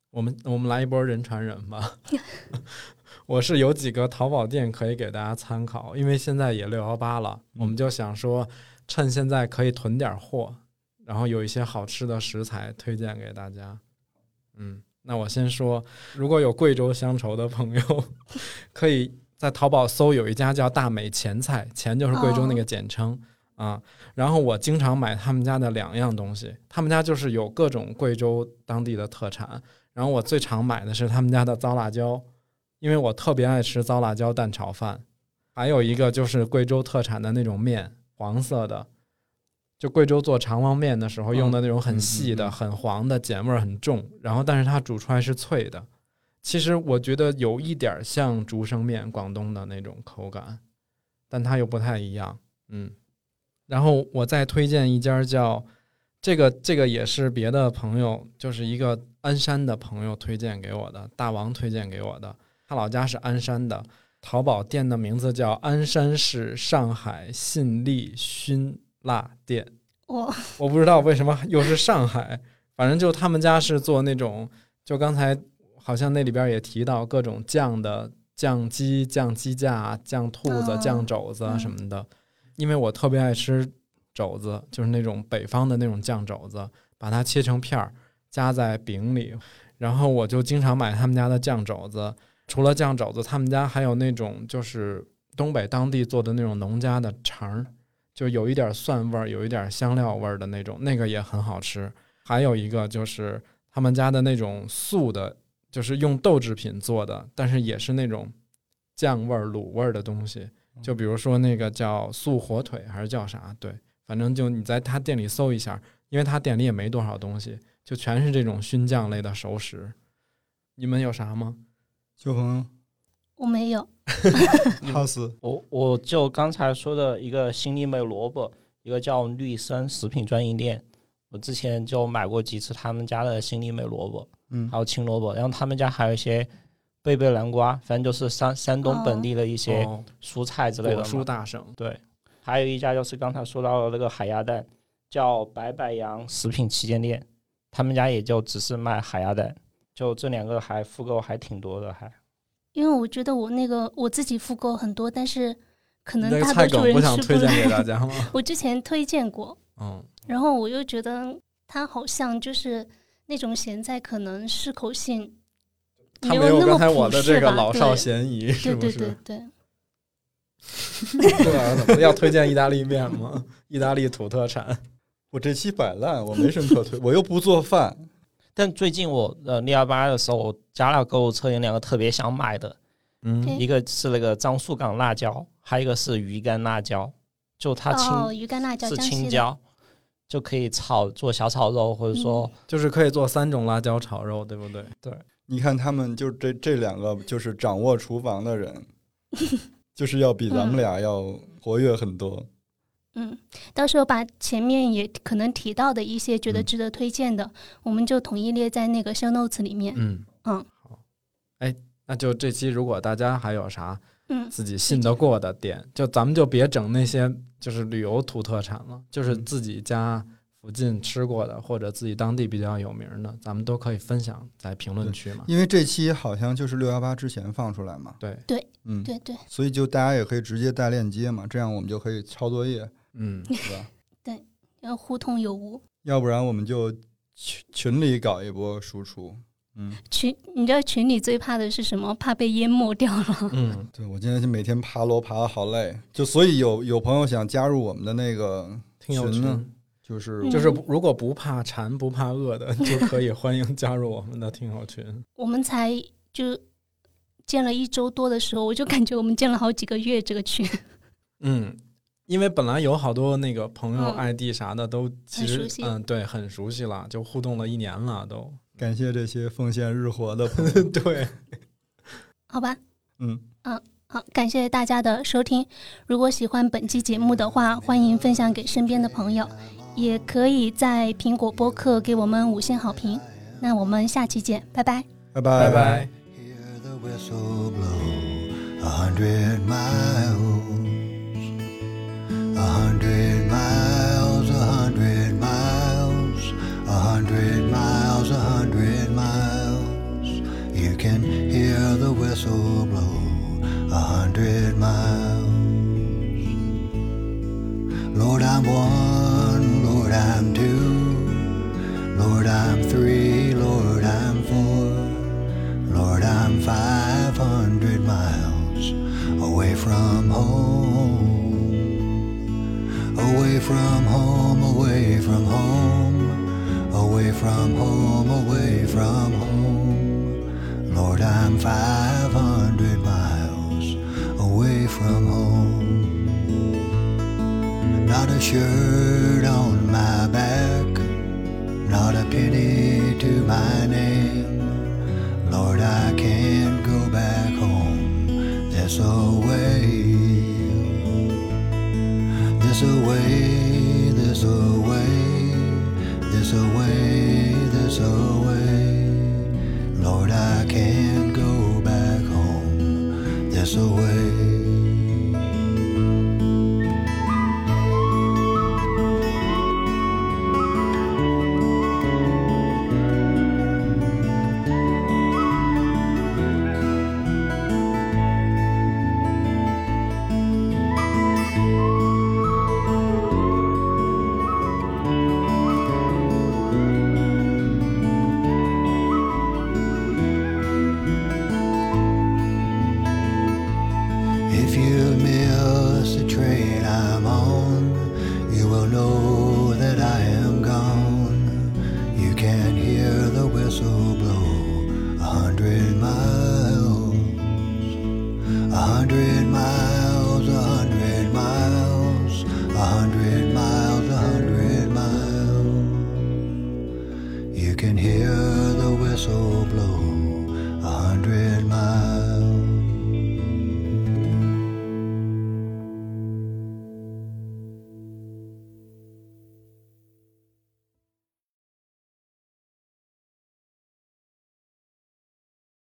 我们我们来一波人传人吧。我是有几个淘宝店可以给大家参考，因为现在也六幺八了，我们就想说，趁现在可以囤点货，然后有一些好吃的食材推荐给大家。嗯，那我先说，如果有贵州乡愁的朋友，可以在淘宝搜有一家叫大美前菜，前就是贵州那个简称。啊，然后我经常买他们家的两样东西，他们家就是有各种贵州当地的特产，然后我最常买的是他们家的糟辣椒，因为我特别爱吃糟辣椒蛋炒饭，还有一个就是贵州特产的那种面，黄色的，就贵州做长旺面的时候用的那种很细的、很黄的，碱味儿很重，然后但是它煮出来是脆的。其实我觉得有一点儿像竹升面，广东的那种口感，但它又不太一样。嗯，然后我再推荐一家叫这个这个也是别的朋友，就是一个鞍山的朋友推荐给我的，大王推荐给我的，他老家是鞍山的，淘宝店的名字叫鞍山市上海信利熏辣店。我我不知道为什么又是上海，反正就他们家是做那种，就刚才好像那里边也提到各种酱的酱鸡、酱鸡架、酱兔子、哦酱肘子嗯什么的。因为我特别爱吃肘子，就是那种北方的那种酱肘子，把它切成片儿，夹在饼里，然后我就经常买他们家的酱肘子。除了酱肘子，他们家还有那种就是东北当地做的那种农家的肠儿，就有一点蒜味儿，有一点香料味儿的那种，那个也很好吃。还有一个就是他们家的那种素的，就是用豆制品做的，但是也是那种酱味儿、卤味儿的东西。就比如说那个叫素火腿还是叫啥？对，反正就你在他店里搜一下，因为他店里也没多少东西，就全是这种熏酱类的熟食。你们有啥吗？秋鹏我没有。我我就刚才说的一个新丽美萝卜，一个叫绿森食品专营店，我之前就买过几次他们家的新丽美萝卜，嗯。还有青萝卜，然后他们家还有一些贝贝南瓜，反正就是山山东本地的一些哦，蔬菜之类的果。蔬大省。对，还有一家就是刚才说到的那个海鸭蛋，叫白百羊食品旗舰店，他们家也就只是卖海鸭蛋，就这两个还复购还挺多的，还因为我觉得我那个我自己复购很多，但是可能大多数人吃来。想推荐给大家吗？我之前推荐过，嗯，然后我又觉得它好像就是那种咸菜，可能适口性他没有那么刚才我的普适吧这个老少咸宜，是对对不是？对对，对啊，怎么要推荐意大利面吗？意大利土特产。我这期摆烂，我没什么可推，我又不做饭。但最近我呃六幺八的时候，我加了购物车有两个特别想买的，嗯。一个是那个樟树港辣椒，还有一个是鱼干辣椒，就它青、哦，鱼干辣椒是青椒，就可以炒做小炒肉，或者说、就是可以做三种辣椒炒肉，对不对？对？你看他们就这这两个就是掌握厨房的人，就是要比咱们俩要活跃很多。嗯，到时候把前面也可能提到的一些觉得嗯值得推荐的，我们就统一列在那个 show notes 里面。嗯嗯，好。哎，那就这期如果大家还有啥嗯，自己信得过的店，就咱们就别整那些就是旅游土特产了，就是自己家附近吃过的或者自己当地比较有名的，咱们都可以分享在评论区嘛。因为这期好像就是六幺八之前放出来嘛，对对，嗯，对对，所以就大家也可以直接带链接嘛，这样我们就可以抄作业，嗯，对吧？对要互通有无。要不然我们就群群里搞一波输出。嗯，群，你知道群里最怕的是什么？怕被淹没掉了。嗯，对我今天就每天爬楼爬的好累，就所以有有朋友想加入我们的那个听友群呢，群就是嗯就是如果不怕馋不怕饿的，就可以欢迎加入我们的听友群。我们才就建了一周多的时候，我就感觉我们建了好几个月这个群。嗯，因为本来有好多那个朋友嗯 ID 啥的都其实很熟悉嗯对很熟悉了，就互动了一年了都。感谢这些奉献日活的朋友。对，好吧，嗯嗯，好，感谢大家的收听。如果喜欢本期节目的话，欢迎分享给身边的朋友，也可以在苹果播客给我们五星好评。那我们下期见，拜拜。拜拜拜拜。A hundred miles, a hundred miles, a hundred miles, a hundred miles, hundred. You can hear the whistle blow a hundred miles. Lord, I'm one, Lord, I'm two, Lord, I'm three, Lord, I'm four. Lord, I'm 500 miles away from home. Away from home, away from home. Away from home, away from home. Lord, I'm 500 miles away from home. Not a shirt on my back, not a penny to my name. Lord, I can't go back home this away a way, there's a way, there's a way, there's a way. Lord, I can't go back home. There's a way.